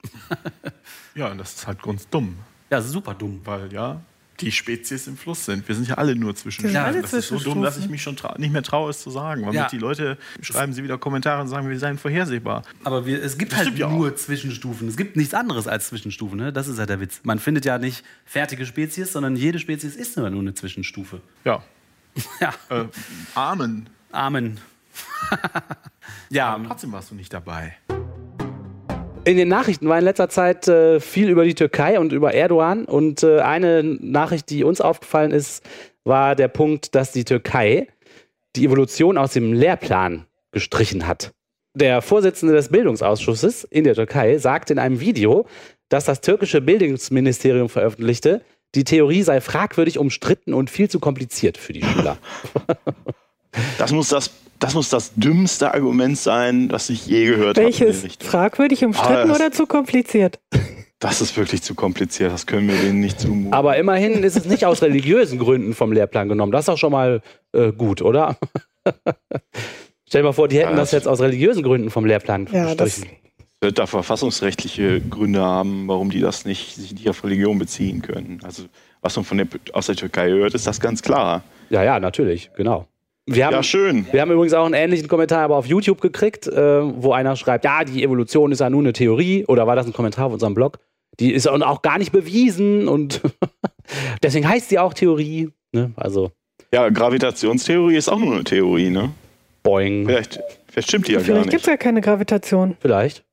Ja, und das ist halt ganz dumm, Ja, das ist super dumm. weil ja die Spezies im Fluss sind. Wir sind ja alle nur Zwischenstufen. Wir sind alle das ist so dumm, dass ich mich schon nicht mehr traue, es zu sagen. Weil Ja. die Leute schreiben sie wieder Kommentare und sagen, wir seien vorhersehbar. Aber wir, es gibt Das halt ja nur Zwischenstufen. Es gibt nichts anderes als Zwischenstufen. Ne? Das ist ja der Witz. Man findet ja nicht fertige Spezies, sondern jede Spezies ist nur eine Zwischenstufe. Ja, Ja, Äh, Amen. Amen. ja, Trotzdem warst du nicht dabei. In den Nachrichten war in letzter Zeit äh, viel über die Türkei und über Erdogan. Und äh, eine Nachricht, die uns aufgefallen ist, war der Punkt, dass die Türkei die Evolution aus dem Lehrplan gestrichen hat. Der Vorsitzende des Bildungsausschusses in der Türkei sagte in einem Video, dass das türkische Bildungsministerium veröffentlichte, die Theorie sei fragwürdig umstritten und viel zu kompliziert für die Schüler. Das muss das, das muss das dümmste Argument sein, das ich je gehört habe. in die Welches? Fragwürdig umstritten Ah, oder zu kompliziert? Das ist wirklich zu kompliziert, das können wir denen nicht zumuten. Aber immerhin ist es nicht aus religiösen Gründen vom Lehrplan genommen. Das ist auch schon mal äh, gut, oder? Stell dir mal vor, die hätten Ja, das das- jetzt aus religiösen Gründen vom Lehrplan Ja, das, gestrichen. wird da verfassungsrechtliche Gründe haben, warum die das nicht, sich nicht auf Religion beziehen können. Also was man von der, aus der Türkei hört, ist das ganz klar. Ja, ja, natürlich, genau. Wir haben, Ja, schön. wir haben übrigens auch einen ähnlichen Kommentar aber auf YouTube gekriegt, äh, wo einer schreibt, ja, die Evolution ist ja nur eine Theorie. Oder war das ein Kommentar auf unserem Blog? Die ist auch auch gar nicht bewiesen und deswegen heißt sie auch Theorie. Ne? Also, Ja, Gravitationstheorie ist auch nur eine Theorie, ne? boing. Vielleicht, vielleicht stimmt die ja gar vielleicht gibt es nicht. ja keine Gravitation. Vielleicht.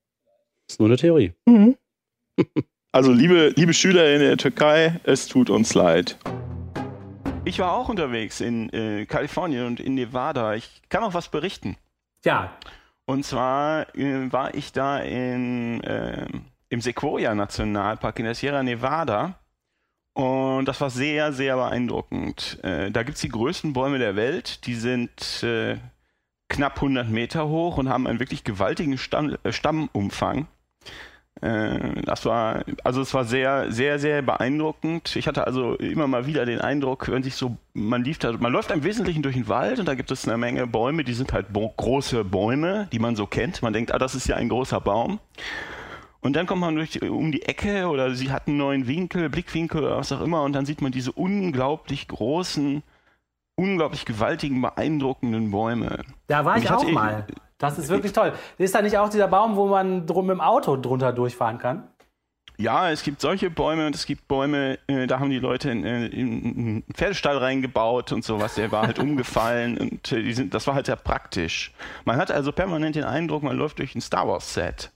Ist nur eine Theorie. Mhm. Also, liebe, liebe Schüler in der Türkei, es tut uns leid. Ich war auch unterwegs in äh, Kalifornien und in Nevada. Ich kann auch was berichten. ja. Und zwar äh, war ich da in, äh, im Sequoia Nationalpark in der Sierra Nevada. Und das war sehr, sehr beeindruckend. Äh, da gibt es die größten Bäume der Welt. Die sind äh, knapp 100 Meter hoch und haben einen wirklich gewaltigen Stamm, äh, Stammumfang. Äh, das war, also es war sehr, sehr, sehr beeindruckend. Ich hatte also immer mal wieder den Eindruck, wenn sich so, man lief da, man läuft im Wesentlichen durch den Wald und da gibt es eine Menge Bäume, die sind halt große Bäume, die man so kennt. Man denkt, ah, das ist ja ein großer Baum. Und dann kommt man durch um die Ecke oder sie hat einen neuen Winkel, Blickwinkel oder was auch immer und dann sieht man diese unglaublich großen, unglaublich gewaltigen, beeindruckenden Bäume. Da war ich, ich auch mal. Das ist wirklich toll. Ist da nicht auch dieser Baum, wo man drum mit dem Auto drunter durchfahren kann? Ja, es gibt solche Bäume und es gibt Bäume, äh, da haben die Leute in, äh, in einen Pferdestall reingebaut und sowas. Der war halt umgefallen und äh, sind, das war halt sehr praktisch. Man hat also permanent den Eindruck, man läuft durch ein Star Wars Set.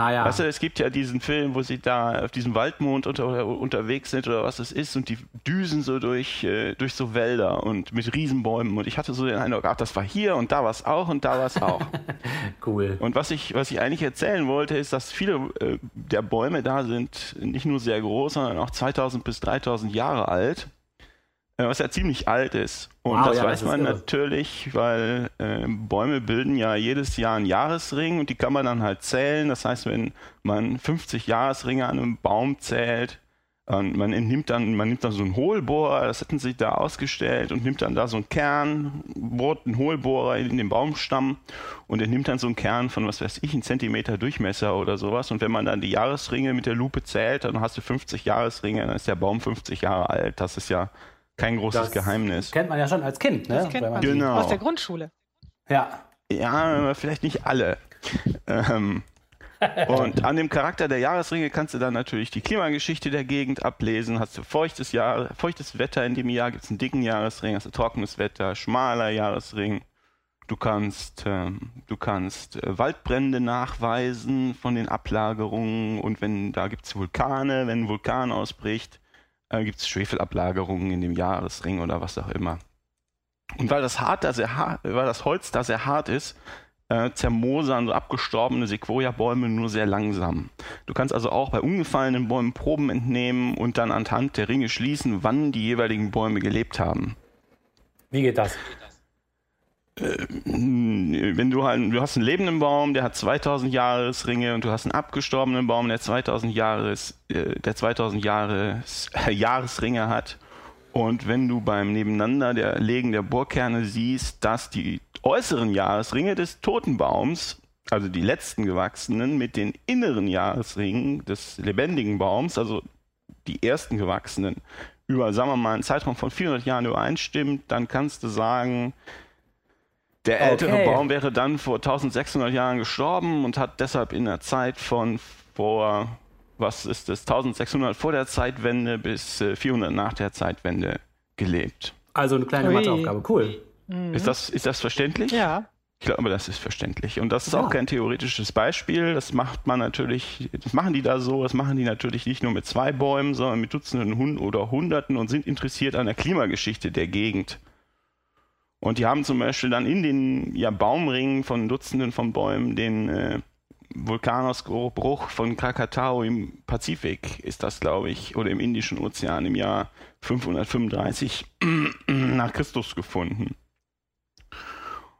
Ah ja. Weißt du, es gibt ja diesen Film, wo sie da auf diesem Waldmond unter, unterwegs sind oder was es ist und die düsen so durch, äh, durch so Wälder und mit Riesenbäumen. Und ich hatte so den Eindruck, ach, das war hier und da war es auch und da war es auch. cool. Und was ich, was ich eigentlich erzählen wollte, ist, dass viele äh, der Bäume da sind nicht nur sehr groß, sondern auch 2000 bis 3000 Jahre alt, was ja ziemlich alt ist. Und Wow, das ja, weiß das man natürlich, weil äh, Bäume bilden ja jedes Jahr einen Jahresring und die kann man dann halt zählen. Das heißt, wenn man 50 Jahresringe an einem Baum zählt, und man entnimmt dann, man nimmt dann so einen Hohlbohrer, das hätten sie da ausgestellt und nimmt dann da so einen Kern, bohrt einen Hohlbohrer in den Baumstamm und entnimmt dann so einen Kern von, was weiß ich, einen Zentimeter Durchmesser oder sowas. Und wenn man dann die Jahresringe mit der Lupe zählt, dann hast du 50 Jahresringe, dann ist der Baum 50 Jahre alt. Das ist ja kein großes Das Geheimnis. Kennt man ja schon als Kind, ne? Das kennt man Genau. aus der Grundschule. Ja. Ja, vielleicht nicht alle. ähm, und an dem Charakter der Jahresringe kannst du dann natürlich die Klimageschichte der Gegend ablesen. Hast du feuchtes, Jahr, feuchtes Wetter in dem Jahr, gibt es einen dicken Jahresring, hast du trockenes Wetter, schmaler Jahresring. Du kannst, ähm, du kannst äh, Waldbrände nachweisen von den Ablagerungen und wenn da gibt es Vulkane, wenn ein Vulkan ausbricht, äh, gibt es Schwefelablagerungen in dem Jahresring oder was auch immer. Und weil das, hart, da sehr hart, weil das Holz da sehr hart ist, äh, zermosern so abgestorbene Sequoia-Bäume nur sehr langsam. Du kannst also auch bei umgefallenen Bäumen Proben entnehmen und dann anhand der Ringe schließen, wann die jeweiligen Bäume gelebt haben. Wie geht das? Hm, Wenn du halt, du hast einen lebenden Baum, der hat 2000 Jahresringe und du hast einen abgestorbenen Baum, der 2000 Jahres, äh, der 2000 Jahres, äh, Jahresringe hat. Und wenn du beim Nebeneinander der Legen der Bohrkerne siehst, dass die äußeren Jahresringe des toten Baums, also die letzten gewachsenen, mit den inneren Jahresringen des lebendigen Baums, also die ersten gewachsenen, über, sagen wir mal, einen Zeitraum von 400 Jahren übereinstimmt, dann kannst du sagen, der ältere Okay. Baum wäre dann vor 1600 Jahren gestorben und hat deshalb in der Zeit von vor, was ist das, 1600 vor der Zeitwende bis äh, 400 nach der Zeitwende gelebt. Also eine kleine Ui. Matheaufgabe. Cool. Ist, das, ist das verständlich? Ja. Ich glaube, das ist verständlich. Und das ist Ja. auch kein theoretisches Beispiel. Das macht man natürlich, das machen die da so, das machen die natürlich nicht nur mit zwei Bäumen, sondern mit Dutzenden oder Hunderten und sind interessiert an der Klimageschichte der Gegend. Und die haben zum Beispiel dann in den ja, Baumringen von Dutzenden von Bäumen den äh, Vulkanausbruch von Krakatau im Pazifik, ist das, glaube ich, oder im Indischen Ozean im Jahr 535 nach Christus gefunden.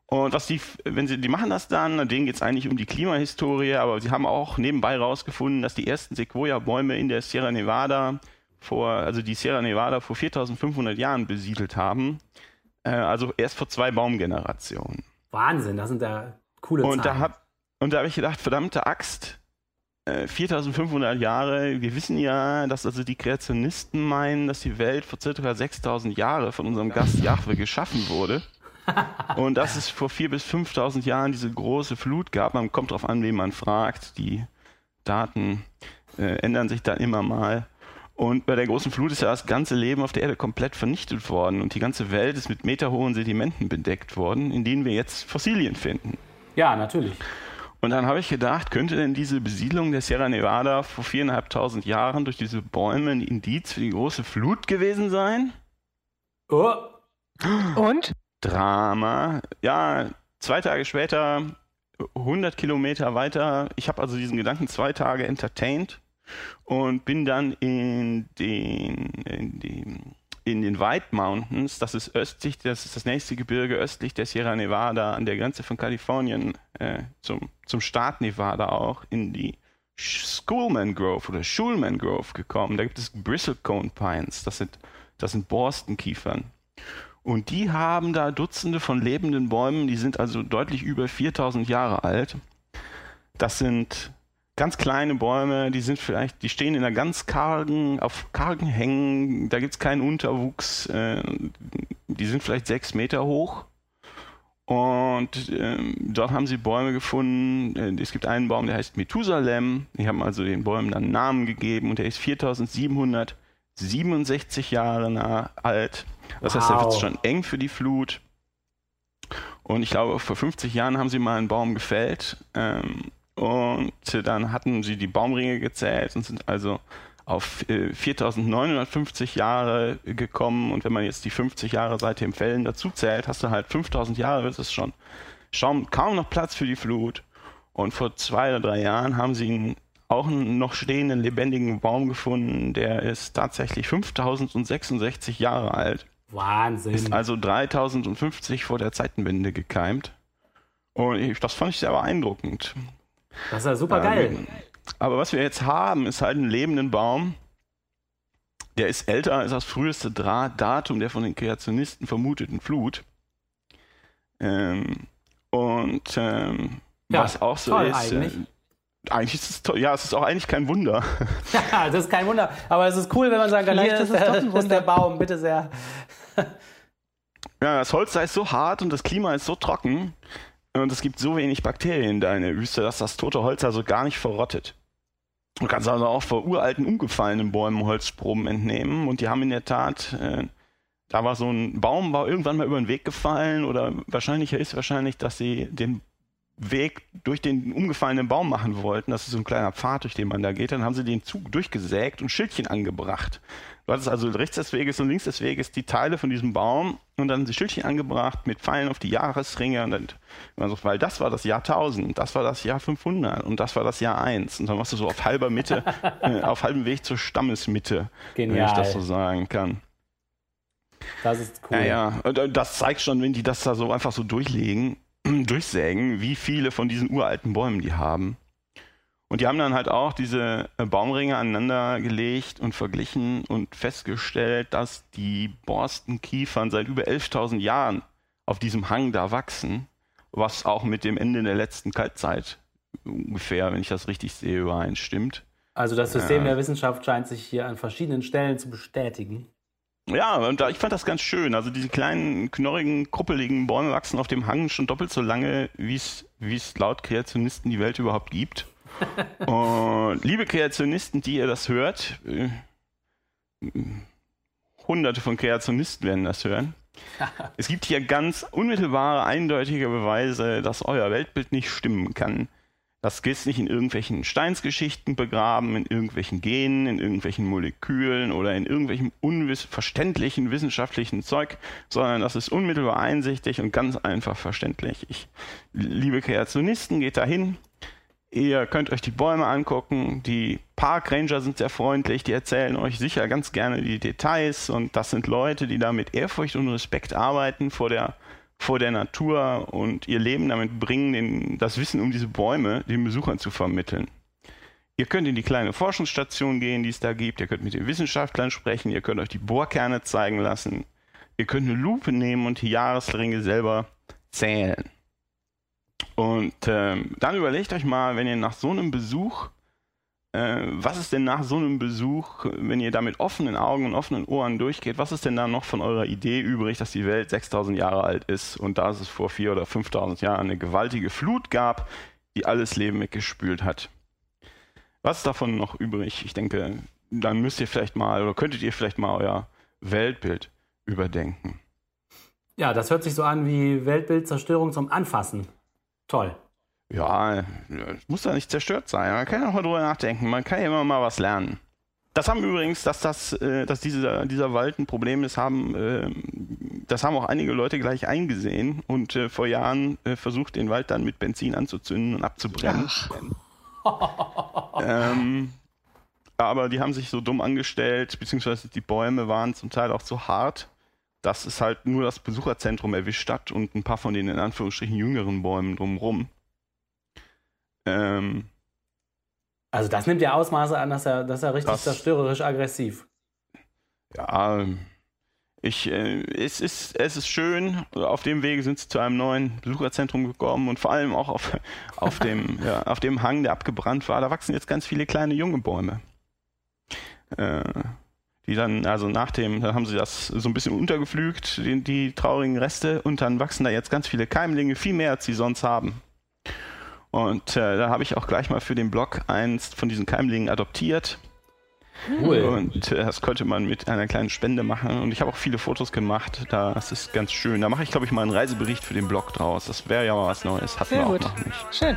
Und was die, wenn sie, die machen das dann, denen geht es eigentlich um die Klimahistorie, aber sie haben auch nebenbei rausgefunden, dass die ersten Sequoia-Bäume in der Sierra Nevada vor, also die Sierra Nevada vor 4500 Jahren besiedelt haben. Äh, also erst vor zwei Baumgenerationen. Wahnsinn, das sind ja coole Und da Zahlen. hab, und da habe ich gedacht, verdammte Axt, äh, 4500 Jahre, wir wissen ja, dass also die Kreationisten meinen, dass die Welt vor circa 6000 Jahre von unserem Gast Jahwe geschaffen wurde. Und dass es vor 4.000 bis 5.000 Jahren diese große Flut gab. Man kommt darauf an, wen man fragt. Die Daten äh, ändern sich dann immer mal. Und bei der großen Flut ist ja das ganze Leben auf der Erde komplett vernichtet worden. Und die ganze Welt ist mit meterhohen Sedimenten bedeckt worden, in denen wir jetzt Fossilien finden. ja, natürlich. Und dann habe ich gedacht, könnte denn diese Besiedlung der Sierra Nevada vor viereinhalbtausend Jahren durch diese Bäume ein Indiz für die große Flut gewesen sein? Oh, Und? Drama. Ja, zwei Tage später, 100 Kilometer weiter. Ich habe also diesen Gedanken zwei Tage entertained und bin dann in den, in den, in den White Mountains, das ist östlich, das ist das nächste Gebirge östlich der Sierra Nevada an der Grenze von Kalifornien äh, zum, zum Staat Nevada auch, in die Schoolman Grove oder Schulman Grove gekommen. Da gibt es Bristlecone Pines, das sind, das sind Borstenkiefern. Und die haben da Dutzende von lebenden Bäumen, die sind also deutlich über 4000 Jahre alt. Das sind ganz kleine Bäume, die sind vielleicht, die stehen in einer ganz kargen, auf kargen Hängen, da gibt es keinen Unterwuchs, äh, die sind vielleicht sechs Meter hoch. Und ähm, dort haben sie Bäume gefunden. Äh, Es gibt einen Baum, der heißt Methusalem. Die haben also den Bäumen dann einen Namen gegeben und der ist 4767 Jahre nah alt. Das heißt, der Wow. wird schon eng für die Flut. Und ich glaube, vor 50 Jahren haben sie mal einen Baum gefällt. Ähm, und dann hatten sie die Baumringe gezählt und sind also auf äh, 4950 Jahre gekommen. Und wenn man jetzt die 50 Jahre seit dem Fällen dazu zählt, hast du halt 5000 Jahre, wird es schon kaum noch Platz für die Flut. Und vor zwei oder drei Jahren haben sie auch einen noch stehenden lebendigen Baum gefunden, der ist tatsächlich 5066 Jahre alt. Wahnsinn. Ist also 3050 vor der Zeitenwende gekeimt. Und ich, das fand ich sehr beeindruckend. Das ist ja super geil. Ähm, Aber was wir jetzt haben, ist halt einen lebenden Baum. Der ist älter als das früheste Dra Datum der von den Kreationisten vermuteten Flut. Ähm, und ähm, Ja, was auch so toll ist. eigentlich. Äh, eigentlich ist es toll. Ja, es ist auch eigentlich kein Wunder. Ja, das ist kein Wunder. Aber es ist cool, wenn man sagen kann, Vielleicht hier ist der, doch ein ist der. Baum, bitte sehr. Ja, das Holz da ist so hart und das Klima ist so trocken und es gibt so wenig Bakterien in der Wüste, dass das tote Holz also gar nicht verrottet. Du kannst also auch vor uralten, umgefallenen Bäumen Holzproben entnehmen und die haben in der Tat, äh, da war so ein Baum, war irgendwann mal über den Weg gefallen oder wahrscheinlicher ist wahrscheinlich, dass sie den Weg durch den umgefallenen Baum machen wollten. Das ist so ein kleiner Pfad, durch den man da geht. Dann haben sie den Zug durchgesägt und Schildchen angebracht. Du hattest also rechts des Weges und links des Weges die Teile von diesem Baum und dann die Schildchen angebracht mit Pfeilen auf die Jahresringe und dann, weil das war das Jahr 1000, das war das Jahr 500 und das war das Jahr 1 und dann warst du so auf halber Mitte, äh, auf halbem Weg zur Stammesmitte, wenn ich Genial. das so sagen kann. Das ist cool. Ja, ja, und äh, das zeigt schon, wenn die das da so einfach so durchlegen, durchsägen, wie viele von diesen uralten Bäumen die haben. Und die haben dann halt auch diese äh, Baumringe aneinander gelegt und verglichen und festgestellt, dass die Borstenkiefern seit über 11.000 Jahren auf diesem Hang da wachsen, was auch mit dem Ende der letzten Kaltzeit ungefähr, wenn ich das richtig sehe, übereinstimmt. Also das System Ja. der Wissenschaft scheint sich hier an verschiedenen Stellen zu bestätigen. Ja, und da, ich fand das ganz schön. Also diese kleinen, knorrigen, kruppeligen Bäume wachsen auf dem Hang schon doppelt so lange, wie es laut Kreationisten die Welt überhaupt gibt. und liebe Kreationisten, die ihr das hört, äh, hunderte von Kreationisten werden das hören. Es gibt hier ganz unmittelbare, eindeutige Beweise, dass euer Weltbild nicht stimmen kann. Das ist nicht in irgendwelchen Steinsgeschichten begraben, in irgendwelchen Genen, in irgendwelchen Molekülen oder in irgendwelchem unverständlichen wissenschaftlichen Zeug, sondern das ist unmittelbar einsichtig und ganz einfach verständlich. Ich, liebe Kreationisten, geht dahin. Ihr könnt euch die Bäume angucken. Die Parkranger sind sehr freundlich. Die erzählen euch sicher ganz gerne die Details. Und das sind Leute, die da mit Ehrfurcht und Respekt arbeiten vor der vor der Natur und ihr Leben damit bringen, den, das Wissen um diese Bäume den Besuchern zu vermitteln. Ihr könnt in die kleine Forschungsstation gehen, die es da gibt. Ihr könnt mit den Wissenschaftlern sprechen. Ihr könnt euch die Bohrkerne zeigen lassen. Ihr könnt eine Lupe nehmen und die Jahresringe selber zählen. Und ähm, dann überlegt euch mal, wenn ihr nach so einem Besuch äh, was ist denn nach so einem Besuch, wenn ihr da mit offenen Augen und offenen Ohren durchgeht, was ist denn da noch von eurer Idee übrig, dass die Welt 6000 Jahre alt ist und da es vor 4.000 oder 5.000 Jahren eine gewaltige Flut gab, die alles Leben weggespült hat? Was ist davon noch übrig? Ich denke, dann müsst ihr vielleicht mal oder könntet ihr vielleicht mal euer Weltbild überdenken. Ja, das hört sich so an wie Weltbildzerstörung zum Anfassen. Toll. Ja, muss da nicht zerstört sein. Man kann ja auch mal drüber nachdenken. Man kann ja immer mal was lernen. Das haben übrigens, dass das, äh, dass dieser, dieser Wald ein Problem ist, haben, äh, das haben auch einige Leute gleich eingesehen und äh, vor Jahren versucht, den Wald dann mit Benzin anzuzünden und abzubrennen. ähm, aber die haben sich so dumm angestellt, beziehungsweise die Bäume waren zum Teil auch so hart, dass es halt nur das Besucherzentrum erwischt hat und ein paar von den in Anführungsstrichen jüngeren Bäumen drumherum. Ähm, also das nimmt ja Ausmaße an, dass er, dass er richtig das, zerstörerisch aggressiv. Ja, ich, äh, es, ist, es ist schön. Auf dem Wege sind sie zu einem neuen Besucherzentrum gekommen und vor allem auch auf, auf, dem, ja, auf dem Hang, der abgebrannt war. Da wachsen jetzt ganz viele kleine junge Bäume. Äh, die dann, also nach dem, dann haben sie das so ein bisschen untergepflügt, die, die traurigen Reste, und dann wachsen da jetzt ganz viele Keimlinge, viel mehr als sie sonst haben. Und äh, da habe ich auch gleich mal für den Blog eins von diesen Keimlingen adoptiert. Cool. Und äh, das konnte man mit einer kleinen Spende machen. Und ich habe auch viele Fotos gemacht. Das ist ganz schön. Da mache ich, glaube ich, mal einen Reisebericht für den Blog draus. Das wäre ja mal was Neues. Hatten Sehr wir auch noch nicht. Schön.